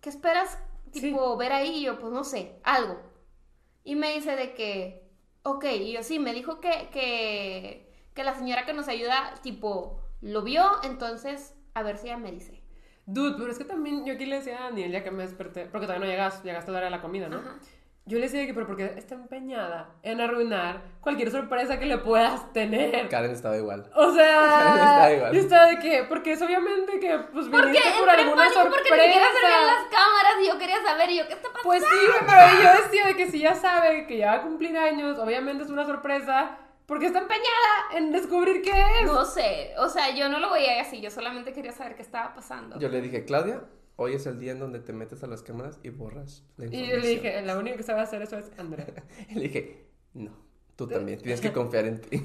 qué esperas, tipo, ver ahí? Y yo, pues no sé, algo. Y me dice de que, ok. Y yo, sí, me dijo que, que, que la señora que nos ayuda, tipo, lo vio. Entonces, a ver si ella me dice. Dude, pero es que también yo aquí le decía a Daniel, ya que me desperté, porque todavía no llegas, llegaste a la hora de la comida, ¿no? Ajá. Yo le decía que, pero porque está empeñada en arruinar cualquier sorpresa que le puedas tener. Karen estaba igual. O sea, [LAUGHS] Está igual. yo estaba de que, porque es obviamente que, pues, viniste por alguna pánico sorpresa. porque siquiera se veían las cámaras y yo quería saber. Y yo, ¿qué está pasando? Pues sí, pero yo decía de que si ya sabe que ya va a cumplir años, obviamente es una sorpresa, Porque está empeñada en descubrir qué es. No sé, o sea, yo no lo veía así, yo solamente quería saber qué estaba pasando. Yo le dije, Claudia, hoy es el día en donde te metes a las cámaras y borras la Y información. yo le dije, la única que sabe hacer eso es Andrea. Y [LAUGHS] le dije, no, tú también, tienes que [LAUGHS] confiar en ti.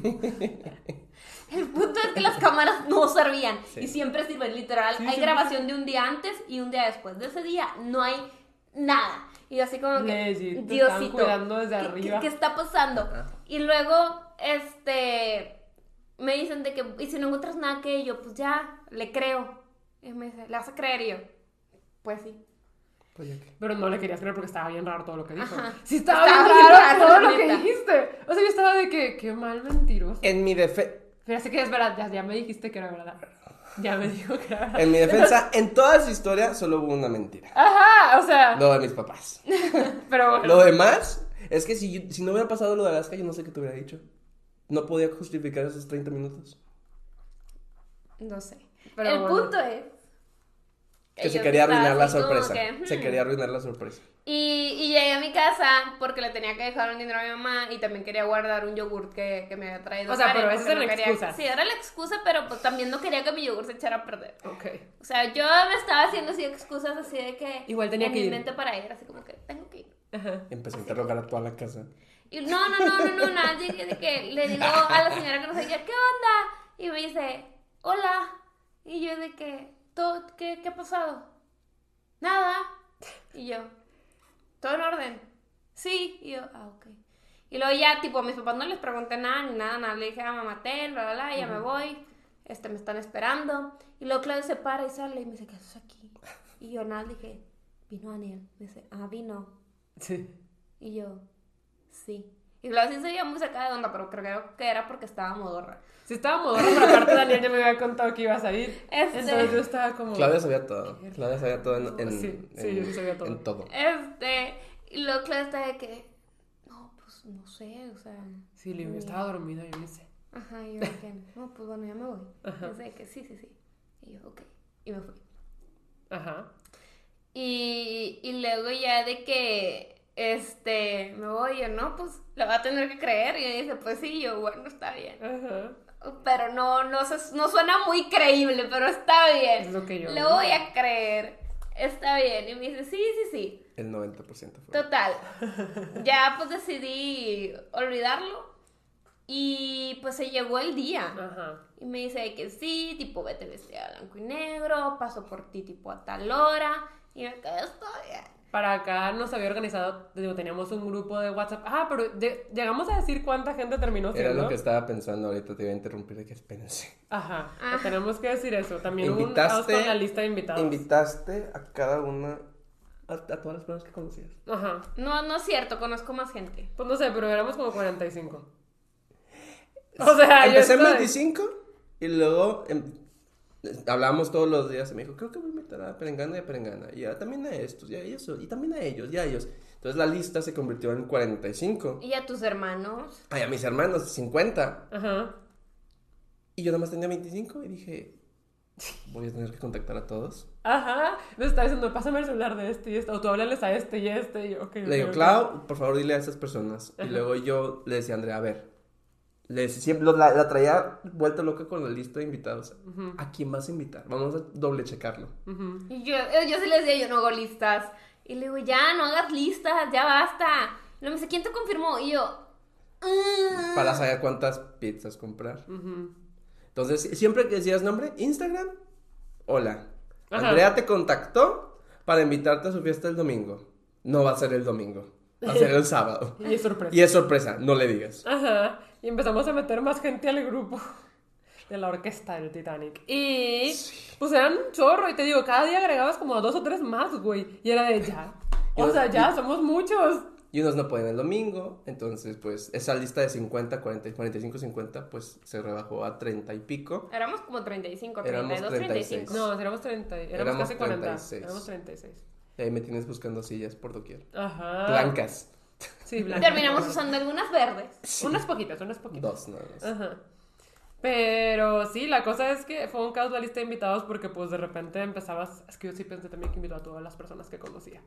El punto es que las cámaras no servían Sí. y siempre sirven, literal. Sí, hay grabación de un día antes y un día después. De ese día no hay nada. Y así como que, Legit, te están Diosito, desde ¿qué- arriba. ¿qué, qué está pasando? Y luego, este, me dicen de que, y si no encuentras nada que yo, pues ya, le creo. Y me dice, ¿le vas a creer? Y yo, pues sí. Pues ya que- Pero no le querías creer porque estaba bien raro todo lo que dijo. Ajá. Sí, estaba, Estaba bien raro, raro, todo lo que dijiste. O sea, yo estaba de que, qué mal mentiroso. En mi defensa, Pero sé que es verdad, ya, ya me dijiste que era verdad. Ya me dijo que era verdad. en mi defensa, [LAUGHS] en toda su historia solo hubo una mentira. Ajá, o sea, Lo de mis papás. [LAUGHS] pero bueno. Lo demás, es que si, yo- si no hubiera pasado lo de Alaska, yo no sé qué te hubiera dicho. No podía justificar esos 30 minutos. No sé. Pero el bueno. punto es Que se quería arruinar la sorpresa. que, Se hmm. quería arruinar la sorpresa. Y, y llegué a mi casa porque le tenía que dejar un dinero a mi mamá y también quería guardar un yogurt que, que me había traído. O sea, Karen, pero porque eran no quería- excusas. Sí, era la excusa, pero pues también no quería que mi yogur se echara a perder. Ok. O sea, yo me estaba haciendo así excusas así de que... Igual tenía en que mi ir. mente para ir, así como que tengo que ir. Ajá. Empecé a interrogar a toda la casa. Y no, no, no, no, no, nada, de que le digo a la señora que nos seguía, ¿qué onda? Y me dice, hola. Y yo de que, ¿todo, qué, ¿qué ha pasado? Nada. Y yo, ¿todo en orden? Sí. Y yo, ah, ok. Y luego ya, tipo, a mis papás no les pregunté nada, ni nada, nada. Le dije, ah, mamá, ten, bla, bla, bla, ya me voy. Este, me están esperando. Y luego Claudia se para y sale y me dice, ¿qué haces aquí? Y yo nada, le dije, vino Daniel. Me dice, ah, vino. Sí. Y yo, sí. Y Claudia sí se veía muy sacada de onda, pero creo que era porque estaba modorra. Sí estaba modorra, pero aparte Daniel ya me había contado que ibas a ir. Este. Entonces yo estaba como... Claudia sabía todo. Claudia sabía todo en, en- Sí, sí, en- yo sí sabía todo. en todo. Este, y luego Claudia estaba de que, no, pues no sé, o sea. Sí, yo estaba dormida, yo ni sé. Ajá, y yo que, [LAUGHS] no, pues bueno, ya me voy. De que sí, sí, sí. Y yo, ok. Y me fui. Ajá. Y, y luego ya de que, este, me voy, yo, no, pues lo va a tener que creer. Y ella dice, pues sí, yo, bueno, está bien. Ajá. Pero no, no, se- no suena muy creíble, pero está bien. Es lo que yo Lo digo. voy a creer. Está bien. Y me dice, sí, sí, sí. El 90% fue. Total. [LAUGHS] Ya pues decidí olvidarlo. Y pues se llegó el día. Ajá. Y me dice que sí, tipo, vete vestida blanco y negro, paso por ti tipo a tal hora. Y me quedé, está bien. Para acá nos había organizado, digo, teníamos un grupo de WhatsApp. Ah, pero de- llegamos a decir cuánta gente terminó Era siendo. lo que estaba pensando ahorita, te iba a interrumpir de que espérense. Ajá, Ah. tenemos que decir eso. También hubo un caos con la lista de invitados. Invitaste a cada una, a, a todas las personas que conocías. Ajá. No, no es cierto, conozco más gente. Pues no sé, pero éramos como 45. O sea, yo Empecé en estoy- 25 y luego em, hablábamos todos los días y me dijo, creo que voy a invitar a Perengana y a Perengana. Y a- también a estos, y a ellos, y también a ellos, y a ellos. Entonces la lista se convirtió en 45. Y a tus hermanos. Ay, a mis hermanos, 50. Ajá. Y yo nada más tenía 25 y dije, voy a tener que contactar a todos. Ajá. Me estaba diciendo, pásame el celular de este y este. O tú háblales a este y este. Y yo. Le digo, ok. Clau, por favor dile a esas personas. Y luego yo le decía a Andrea, a ver, le decía, siempre lo- la, la traía vuelta loca con la lista de invitados. ¿A quién vas a invitar? Vamos a doble checarlo. Y yo, eh, yo sí les decía, yo no hago listas. Y le digo, ya, no hagas listas, ya basta. Y me dice, ¿quién te confirmó? Y yo, "Mm". Para saber cuántas pizzas comprar. Entonces, si- siempre que decías nombre, Instagram, hola. Ajá. Andrea te contactó para invitarte a su fiesta el domingo. No va a ser el domingo, va a ser el [LAUGHS] sábado. Y es sorpresa. Y es sorpresa, no le digas. Ajá. Y empezamos a meter más gente al grupo de la orquesta del Titanic. Y pues eran un chorro. Y te digo, cada día agregabas como a dos o tres más, güey. Y era de ya. [LAUGHS] O sea, ya, somos muchos. Y unos no pueden el domingo, entonces pues esa lista de 50, 40, 45, 50 pues se rebajó a 30 y pico. Éramos como 35, Éramos 32, 36. 35. No, éramos 30. Éramos, Éramos casi 40. 36. Éramos 36. Y ahí me tienes buscando sillas por doquier. Ajá. Blancas. Sí. [LAUGHS] Terminamos usando algunas verdes. Unas poquitas, unas poquitas. Dos nada más. Ajá. Pero sí, la cosa es que fue un caos la lista de invitados porque pues de repente empezabas, es que yo sí pensé también que invitó a todas las personas que conocía.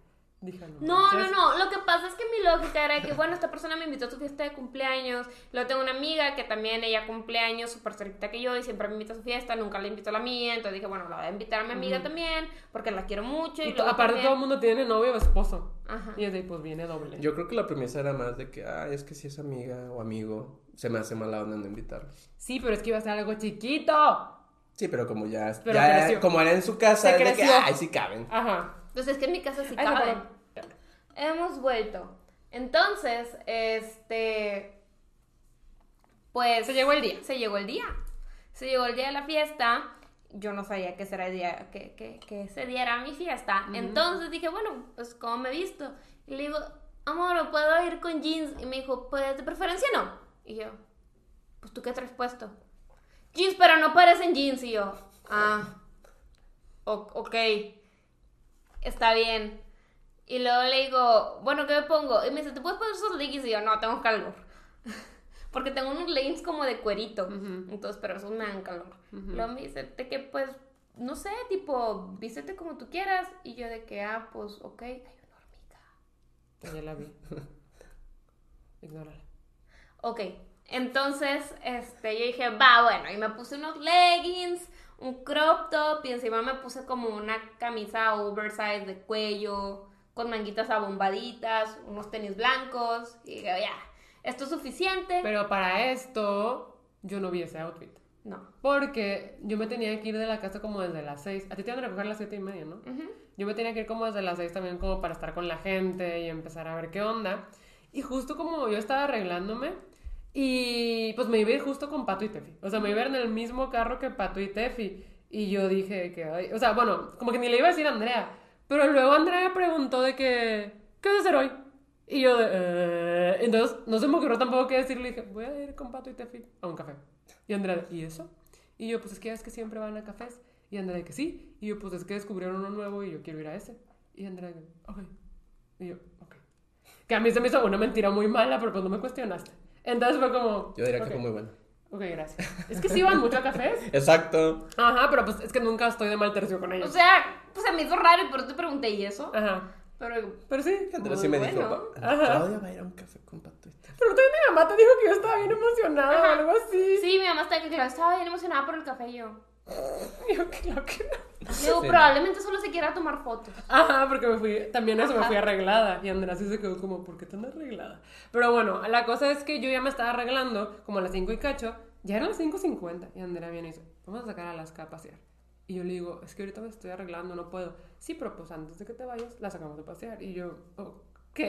Dije, no. No, no, manches. no. Lo que pasa es que mi lógica era que, bueno, esta persona me invitó a su fiesta de cumpleaños. Luego tengo una amiga que también ella cumpleaños súper cerquita que yo y siempre me invita a su fiesta, nunca le invito a la mía. Entonces dije, bueno, la voy a invitar a mi amiga también porque la quiero mucho. Y, Y luego aparte también- todo el mundo tiene novio o esposo. Ajá. Y es de ahí, pues viene doble. Yo creo que la premisa era más de que, ah, es que si es amiga o amigo, se me hace mala onda no invitarlos. Sí, pero es que iba a ser algo chiquito. Sí, pero como ya, Pero ya como era en su casa, Se es de que, ay, sí caben. Ajá. Pues es que en mi casa sí Ay, caben. Hemos vuelto. Entonces, este. Pues. Se llegó el día. Se llegó el día. Se llegó el día de la fiesta. Yo no sabía que, será el día, que, que, que ese día era mi fiesta. Entonces dije, bueno, pues ¿cómo me he visto? Y le digo, amor, ¿me puedo ir con jeans? Y me dijo, pues de preferencia no. Y yo, pues ¿tú qué traes puesto? Jeans, pero no parecen jeans. Y yo, ah, ok, está bien. Y luego le digo, bueno, ¿qué me pongo? Y me dice, ¿te puedes poner esos leggings? Y yo, no, tengo calor. [LAUGHS] Porque tengo unos leggings como de cuerito. Entonces, pero esos me dan calor. Luego me dice, de que pues, no sé, tipo, vístete como tú quieras. Y yo de que, ah, pues, ok, hay una hormiga. Ya la vi. [LAUGHS] Ignórala. Ok, entonces, este, yo dije, va, bueno, y me puse unos leggings, un crop top, y encima me puse como una camisa oversize de cuello, con manguitas abombaditas, unos tenis blancos, y ya, esto es suficiente. Pero para esto, yo no vi ese outfit. No. Porque yo me tenía que ir de la casa como desde las 6. A ti te van a recoger a las 7 y media, ¿no? Yo me tenía que ir como desde las 6 también como para estar con la gente y empezar a ver qué onda. Y justo como yo estaba arreglándome y pues me iba a ir justo con Pato y Tefi. O sea, me iba a ir en el mismo carro que Pato y Tefi. Y yo dije que, ay, o sea, bueno, como que ni le iba a decir a Andrea. Pero luego Andrea preguntó de que, ¿qué vas a hacer hoy? Y yo de, "Eh". entonces no se me ocurrió tampoco qué decirle. Dije, voy a ir con Pato y Tefi a un café. Y Andrea, de, ¿y eso? Y yo, pues es que ya es que siempre van a cafés. Y Andrea, de que sí. Y yo, pues es que descubrieron uno nuevo y yo quiero ir a ese. Y Andrea, de, ok. Y yo, ok. Que a mí se me hizo una mentira muy mala, pero pues no me cuestionaste. Entonces fue como. Yo diría ok, que fue muy bueno. Ok, gracias. Es que sí van mucho a cafés. [LAUGHS] Exacto. Ajá, pero pues es que nunca estoy de mal tercio con O ellos. sea, pues se me hizo raro y por eso te pregunté, ¿y eso? Ajá. Pero, Pero sí. Andrés Muy sí me bueno. dijo, "Pa- Ajá. Claudia va a ir a un café con Pato. y Tefi". Pero también mi mamá te dijo que yo estaba bien emocionada o algo así. sí, mi mamá estaba, que, claro, estaba bien emocionada por el café y yo. [LAUGHS] Yo, claro que no. Digo, Sí. probablemente solo se quiera tomar fotos. Ajá, porque me fui, también eso me fui arreglada. Y Andrea sí se quedó como, ¿por qué tan arreglada? Pero bueno, la cosa es que yo ya me estaba arreglando, como a las 5 y cacho, ya eran las 5.50. Y Andrea viene y dice, vamos a sacar a Alaska a pasear. Y yo le digo, es que ahorita me estoy arreglando, no puedo. Sí, pero pues antes de que te vayas, la sacamos a pasear. Y yo, ok.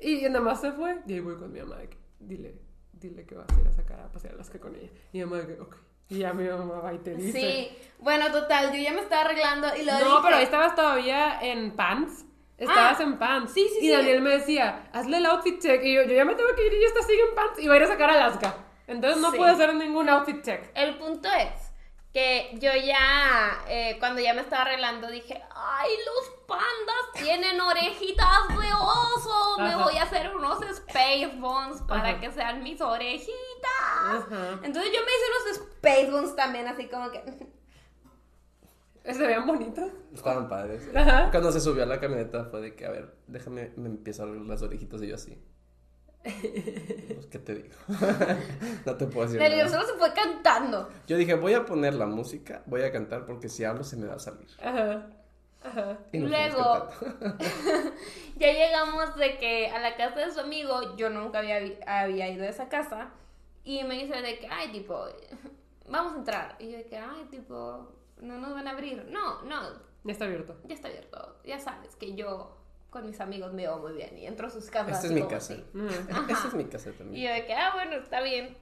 Y nada más se fue. Y ahí voy con mi mamá de que, dile, dile que vas a ir a sacar a pasear a Alaska con ella. Y mi mamá de que, ok. Y ya mi mamá va y te dice. Sí, bueno, total, yo ya me estaba arreglando y luego No, dije, pero ahí estabas todavía en pants. Estabas Ah, en pants. sí, sí, Y sí. Daniel me decía, hazle el outfit check. Y yo, yo ya me tengo que ir y esta sigue en pants. Y va a ir a sacar a Alaska. Entonces no Sí. puedo hacer ningún outfit check. El punto es que yo ya, eh, cuando ya me estaba arreglando, dije, ay, los pandas tienen orejitas de oso, me Ajá. voy a hacer unos space buns para Ajá. que sean mis orejitas. Ajá. Entonces yo me hice unos space buns también, así como que... [LAUGHS] Se veían bonitos. Estaban padres. Ajá. Cuando se subió a la camioneta fue de que, a ver, déjame, me empiezo a las orejitas y yo así. Pues, ¿qué te digo? [LAUGHS] no te puedo decir El nada. solo se fue cantando. Yo dije, voy a poner la música, voy a cantar porque si hablo se me va a salir. Ajá. Ajá. Y Luego-. [LAUGHS] Ya llegamos de que a la casa de su amigo, yo nunca había, había ido a esa casa, y me dice de que, ay, tipo, vamos a entrar. Y yo de que, ay, tipo, no nos van a abrir. No, no, Ya está abierto. ya está abierto. Ya sabes que yo con mis amigos me veo muy bien y entro a sus casas. Esta es y mi casa. [LAUGHS] Ajá. Esta es mi casa Y también. yo de que, ah, bueno, está bien,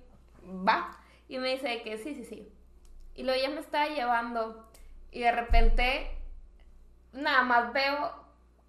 va. Y me dice que sí, sí, sí. Y luego ya me estaba llevando y de repente nada más veo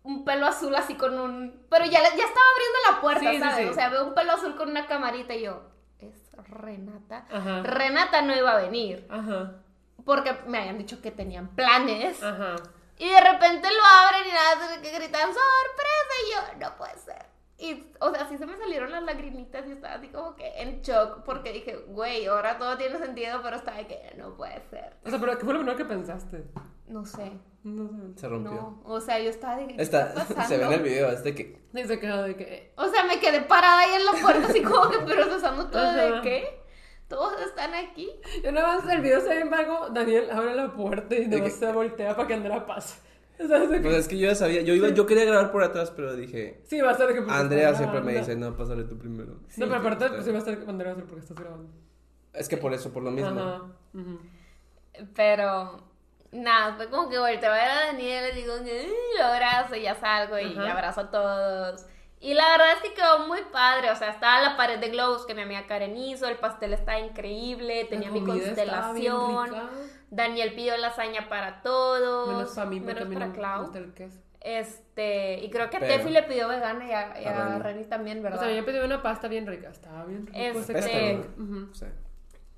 un pelo azul así con un... Pero ya, ya estaba abriendo la puerta, Sí, sí, ¿sabes? sí. O sea, veo un pelo azul con una camarita y yo, es Renata. Ajá. Renata no iba a venir Ajá. porque me habían dicho que tenían planes. Ajá. Y de repente lo abren y nada, que gritan sorpresa y yo, no puede ser. Y, o sea, sí se me salieron las lagrimitas y estaba así como que en shock porque dije, güey, ahora todo tiene sentido, pero estaba de que no puede ser. O sea, pero ¿qué fue lo primero que pensaste? No sé. No sé. Se rompió. No, o sea, yo estaba de que, ¿qué Está, [LAUGHS] se ve en el video, es de que Sí, se quedó de que... O sea, me quedé parada ahí en la puerta así como que procesando todo de qué. Todos están aquí. Yo nada más el video se ve en vago, Daniel abre la puerta y que- se voltea para que Andrea pase. [LAUGHS] O sea, es de que- Pues es que yo ya sabía, yo iba, yo quería grabar por atrás, pero dije, Sí, va a ser que... Andrea siempre me dice, no, pásale tú primero. No, pero aparte, pues sí va a ser que Andrea va a ser porque estás grabando. Es que por eso, por lo mismo. Ajá. ujú. Pero, nada, fue como que volteo a ver a Daniel y digo, lo abrazo y ya salgo y abrazo a todos. Y la verdad es que quedó muy padre, o sea, estaba la pared de globos que mi amiga Karen hizo, el pastel estaba increíble, tenía mi constelación, rica. Daniel pidió lasaña para todos, Menos para mí, menos a para Clau. Este, y creo que Pero- Tefi le pidió vegana y a, y A a Reni. También, O ¿verdad? sea, yo pedí una pasta bien rica, estaba bien rico ese Este-. O sea,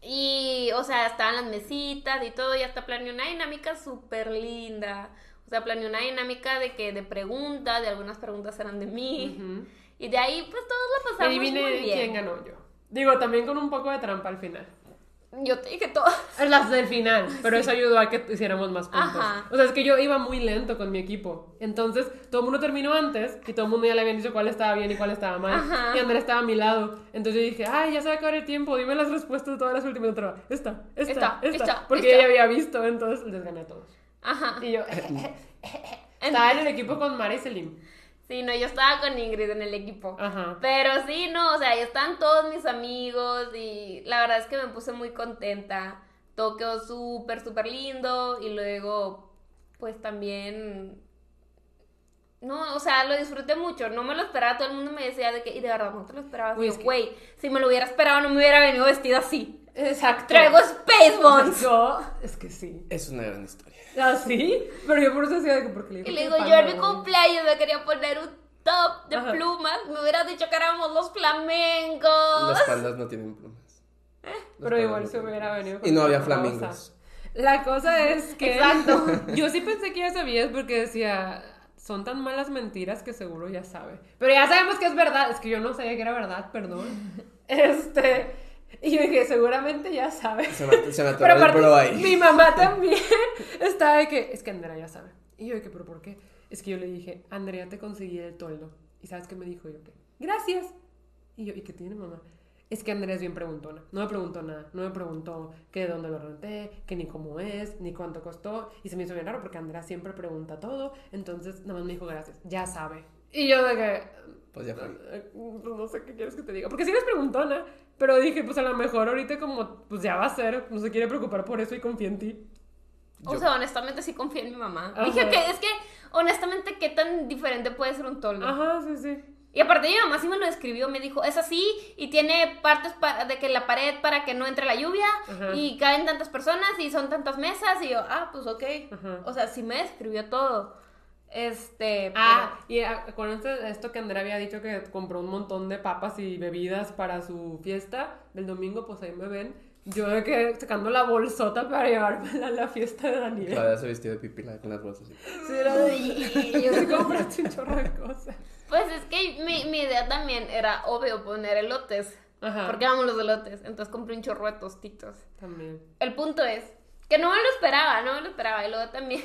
Y, o sea, estaban las mesitas y todo, y hasta planeé una dinámica súper linda. O sea, planeé una dinámica de que de preguntas, de algunas preguntas eran de mí. Ujú. Y de ahí, pues todos la pasamos adivine muy bien. quién ganó yo. Digo, también con un poco de trampa al final. Yo te dije todo. Las del final, [LAUGHS] pero eso ayudó a que hiciéramos más puntos. Ajá. O sea, es que yo iba muy lento con mi equipo. Entonces, todo el mundo terminó antes y todo el mundo ya le habían dicho cuál estaba bien y cuál estaba mal. Ajá. Y Andrea estaba a mi lado. Entonces yo dije, ay, ya se va a acabar el tiempo, dime las respuestas de todas las últimas. Otra, esta, esta, Esta, esta. esta, Porque ella había visto, entonces les gané a todos. Ajá. Y yo, estaba en el equipo con Mara y Selim. Sí, no, yo estaba con Ingrid en el equipo. Ajá. Pero sí, no, o sea, ahí están todos mis amigos y la verdad es que me puse muy contenta. Todo quedó súper, súper lindo y luego, pues también... No, o sea, lo disfruté mucho, no me lo esperaba, todo el mundo me decía de que, y de verdad, no te lo esperabas. Uy, Y yo, es que- Güey, si me lo hubiera esperado no me hubiera venido vestida así. Exacto. Traigo Space [LAUGHS] Bonds. Yo, es que sí. es una gran historia. ¿Ah, sí? Pero yo por eso decía de que porque le Y le digo, yo en mi cumpleaños me quería poner un top de Ajá. plumas, me hubieras dicho que éramos los flamencos. Los pandas no tienen plumas. Los Pero igual no se hubiera venido. Y no había flamingos. cosa. La cosa es que. Exacto. [LAUGHS] Yo sí pensé que ya sabías porque decía. Son tan malas mentiras que seguro ya sabe. Pero ya sabemos que es verdad. Es que yo no sabía que era verdad, perdón. [LAUGHS] Este. [LAUGHS] Y yo dije, seguramente ya sabe. Se me, se me [LAUGHS] Pero el aparte, bro ahí. mi mamá [LAUGHS] también estaba de que, es que Andrea ya sabe. Y yo de que, ¿pero por qué? Es que yo le dije, Andrea, te conseguí el toldo. ¿Y sabes qué me dijo? Yo que, gracias. Y yo, ¿y qué tiene mamá? Es que Andrea es bien preguntona. No me preguntó nada. No me preguntó que de dónde lo renté, que ni cómo es, ni cuánto costó. Y se me hizo bien raro porque Andrea siempre pregunta todo. Entonces, nada más me dijo gracias. Ya sabe. Y yo de que, Pues ya fue. pues no sé qué quieres que te diga. Porque si eres preguntona, pero dije, pues a lo mejor ahorita como, pues ya va a ser, no se quiere preocupar por eso y confía en ti. O Yo- sea, honestamente sí confío en mi mamá. Ajá. Dije que es que, honestamente, ¿qué tan diferente puede ser un toldo? Ajá, sí, sí. Y aparte mi mamá sí me lo describió, me dijo, es así y tiene partes para, de que la pared para que no entre la lluvia Ajá. y caen tantas personas y son tantas mesas y yo, ah, pues ok. Ajá. O sea, sí me describió todo. Este, Ah, y acuérdense de esto que Andrea había dicho que compró un montón de papas y bebidas para su fiesta del domingo, pues ahí me ven. Yo de que sacando la bolsota para llevármela a la fiesta de Daniel. Todavía se vestido de pipila con las bolsas. así. Sí, era de... Y yo sí compraste un chorro de cosas. Pues es que mi, mi idea también era obvio poner elotes. Ajá. Porque amo los elotes. Entonces compré un chorro de tostitos. También. El punto es que no me lo esperaba, no me lo esperaba. Y luego también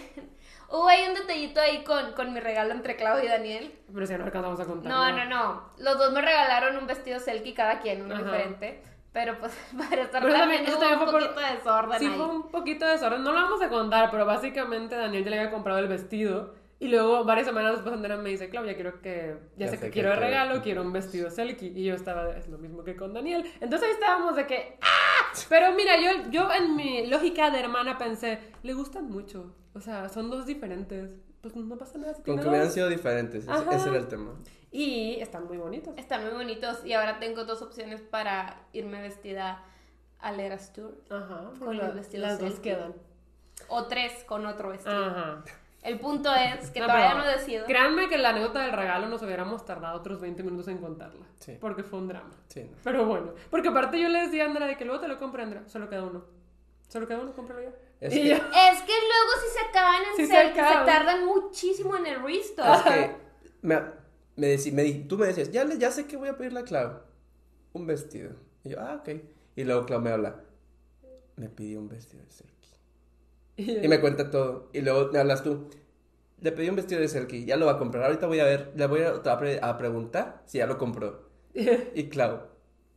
hubo ahí un detallito ahí con, con mi regalo entre Claudio y Daniel. Pero si no alcanzamos a contar. No, no, no. Los dos me regalaron un vestido selkie cada quien, uno Ajá. diferente. Pero pues [LAUGHS] para estar Pero también, eso también un fue por- poquito de desorden Sí, ahí. fue un poquito de desorden. No lo vamos a contar, pero básicamente Daniel ya le había comprado el vestido. Y luego, varias semanas después, Andrea me dice, Claudia, quiero que... Ya, Ya sé que que quiero de quiero". regalo, quiero un vestido selkie. Y yo estaba, es lo mismo que con Daniel. Entonces ahí estábamos de que... ¡Ah! Pero mira, yo, yo en mi lógica de hermana pensé, le gustan mucho. O sea, son dos diferentes. Pues no pasa nada si Con que hubieran sido diferentes. ese- Ajá. Ese era el tema. Y están muy bonitos. Están muy bonitos y ahora tengo dos opciones para irme vestida al Eras Tour. Ajá. Con la- los vestidos las dos selkie. quedan. O tres con otro vestido. Ajá. El punto es que No, todavía no decido. Créanme que la anécdota del regalo nos hubiéramos tardado otros 20 minutos en contarla. Sí. Porque fue un drama. Sí, no. Pero bueno, porque aparte yo le decía a Andrea de que luego te lo compre Andrea, solo queda uno. Solo queda uno, cómpralo ya. Es y que- yo, Es que luego si se acaban en Sí se tardan muchísimo en el restock. Es que me- me decí- me di- tú me decías, ya, le- ya sé que voy a pedirle a Clau. Un vestido. Y yo, ah, ok. Y luego Clau me habla, me pidió un vestido de Selkie. [LAUGHS] Y me cuenta todo. Y luego me hablas tú. Le pedí un vestido de Selkie, ya lo va a comprar. Ahorita voy a ver, le voy a, a pre- a preguntar si ya lo compró. [LAUGHS] Y Clau,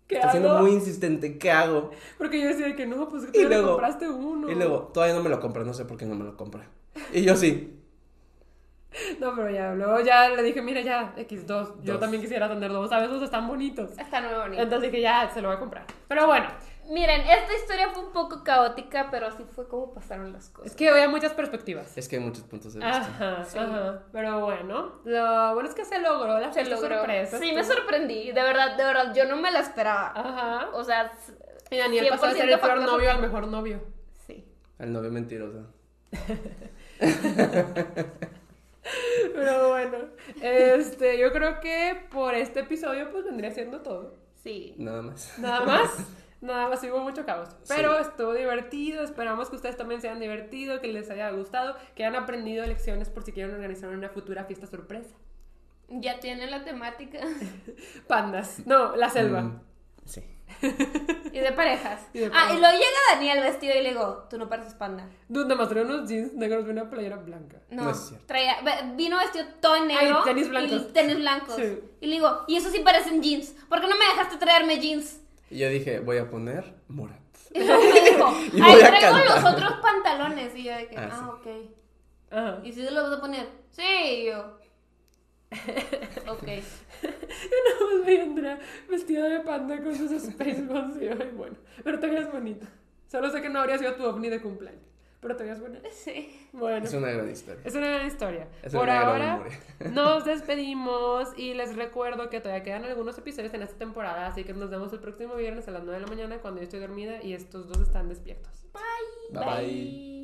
¿Qué está siendo hago? muy insistente, ¿qué hago? Porque yo decía que no, pues que le luego- compraste uno. Y luego, todavía no me lo compra, no sé por qué no me lo compra. Y yo sí. [LAUGHS] No, pero ya, luego ya le dije, mira, ya, X2. Yo Dos. también quisiera tener dos, ¿sabes? Dos están bonitos. Está muy bonito. Entonces dije, ya, se lo voy a comprar. Pero bueno, Miren, esta historia fue un poco caótica, pero así fue como pasaron las es cosas. que había muchas perspectivas. Es que hay muchos puntos de vista. Ajá, Sí. ajá. Pero bueno, lo bueno es que se logró la Se logró. sorpresa. Sí, me sorprendí. De verdad, de verdad, yo no me la esperaba. Ajá. O sea, Y Daniel pasó de ser el 100% peor novio al mejor novio. Sí. El novio mentiroso. [LAUGHS] Pero bueno, este, yo creo que por este episodio pues vendría siendo todo. Sí. Nada más. Nada más. [LAUGHS] Nada más, hubo mucho caos. Sí. Pero estuvo divertido. Esperamos que ustedes también se hayan divertido, que les haya gustado, que hayan aprendido lecciones por si quieren organizar una futura fiesta sorpresa. Ya tiene la temática. [LAUGHS] Pandas. No, la selva. Mm, sí. [LAUGHS] Y de parejas. Y de ah, y luego llega Daniel vestido y le digo, tú no pareces panda. Nada más traía unos jeans negros y una playera blanca. No, No es cierto. traía, vino vestido todo en negro. Ay, tenis blancos. Y tenis blancos. Sí. Y le digo, y eso sí parecen jeans. ¿Por qué no me dejaste traerme jeans? Y yo dije, voy a poner. [LAUGHS] Y me dijo, [LAUGHS] Y ay, voy a traigo cantar. los otros pantalones. Y yo de que, Ah, ah, sí. ok. Ajá. ¿Y si se los vas a poner? Sí, y yo. [LAUGHS] ok. Nada más vi a Andrea vestida de panda con sus Space Buns y yo, ay, bueno. Pero te veías bonita. Solo sé que no habría sido tu ovni de cumpleaños. Pero te veías bonita. Sí. Bueno. Es una gran historia. Es una gran historia. Es Por gran ahora [LAUGHS] nos despedimos y les recuerdo que todavía quedan algunos episodios en esta temporada, así que nos vemos el próximo viernes a las 9 de la mañana cuando yo estoy dormida y estos dos están despiertos. Bye bye.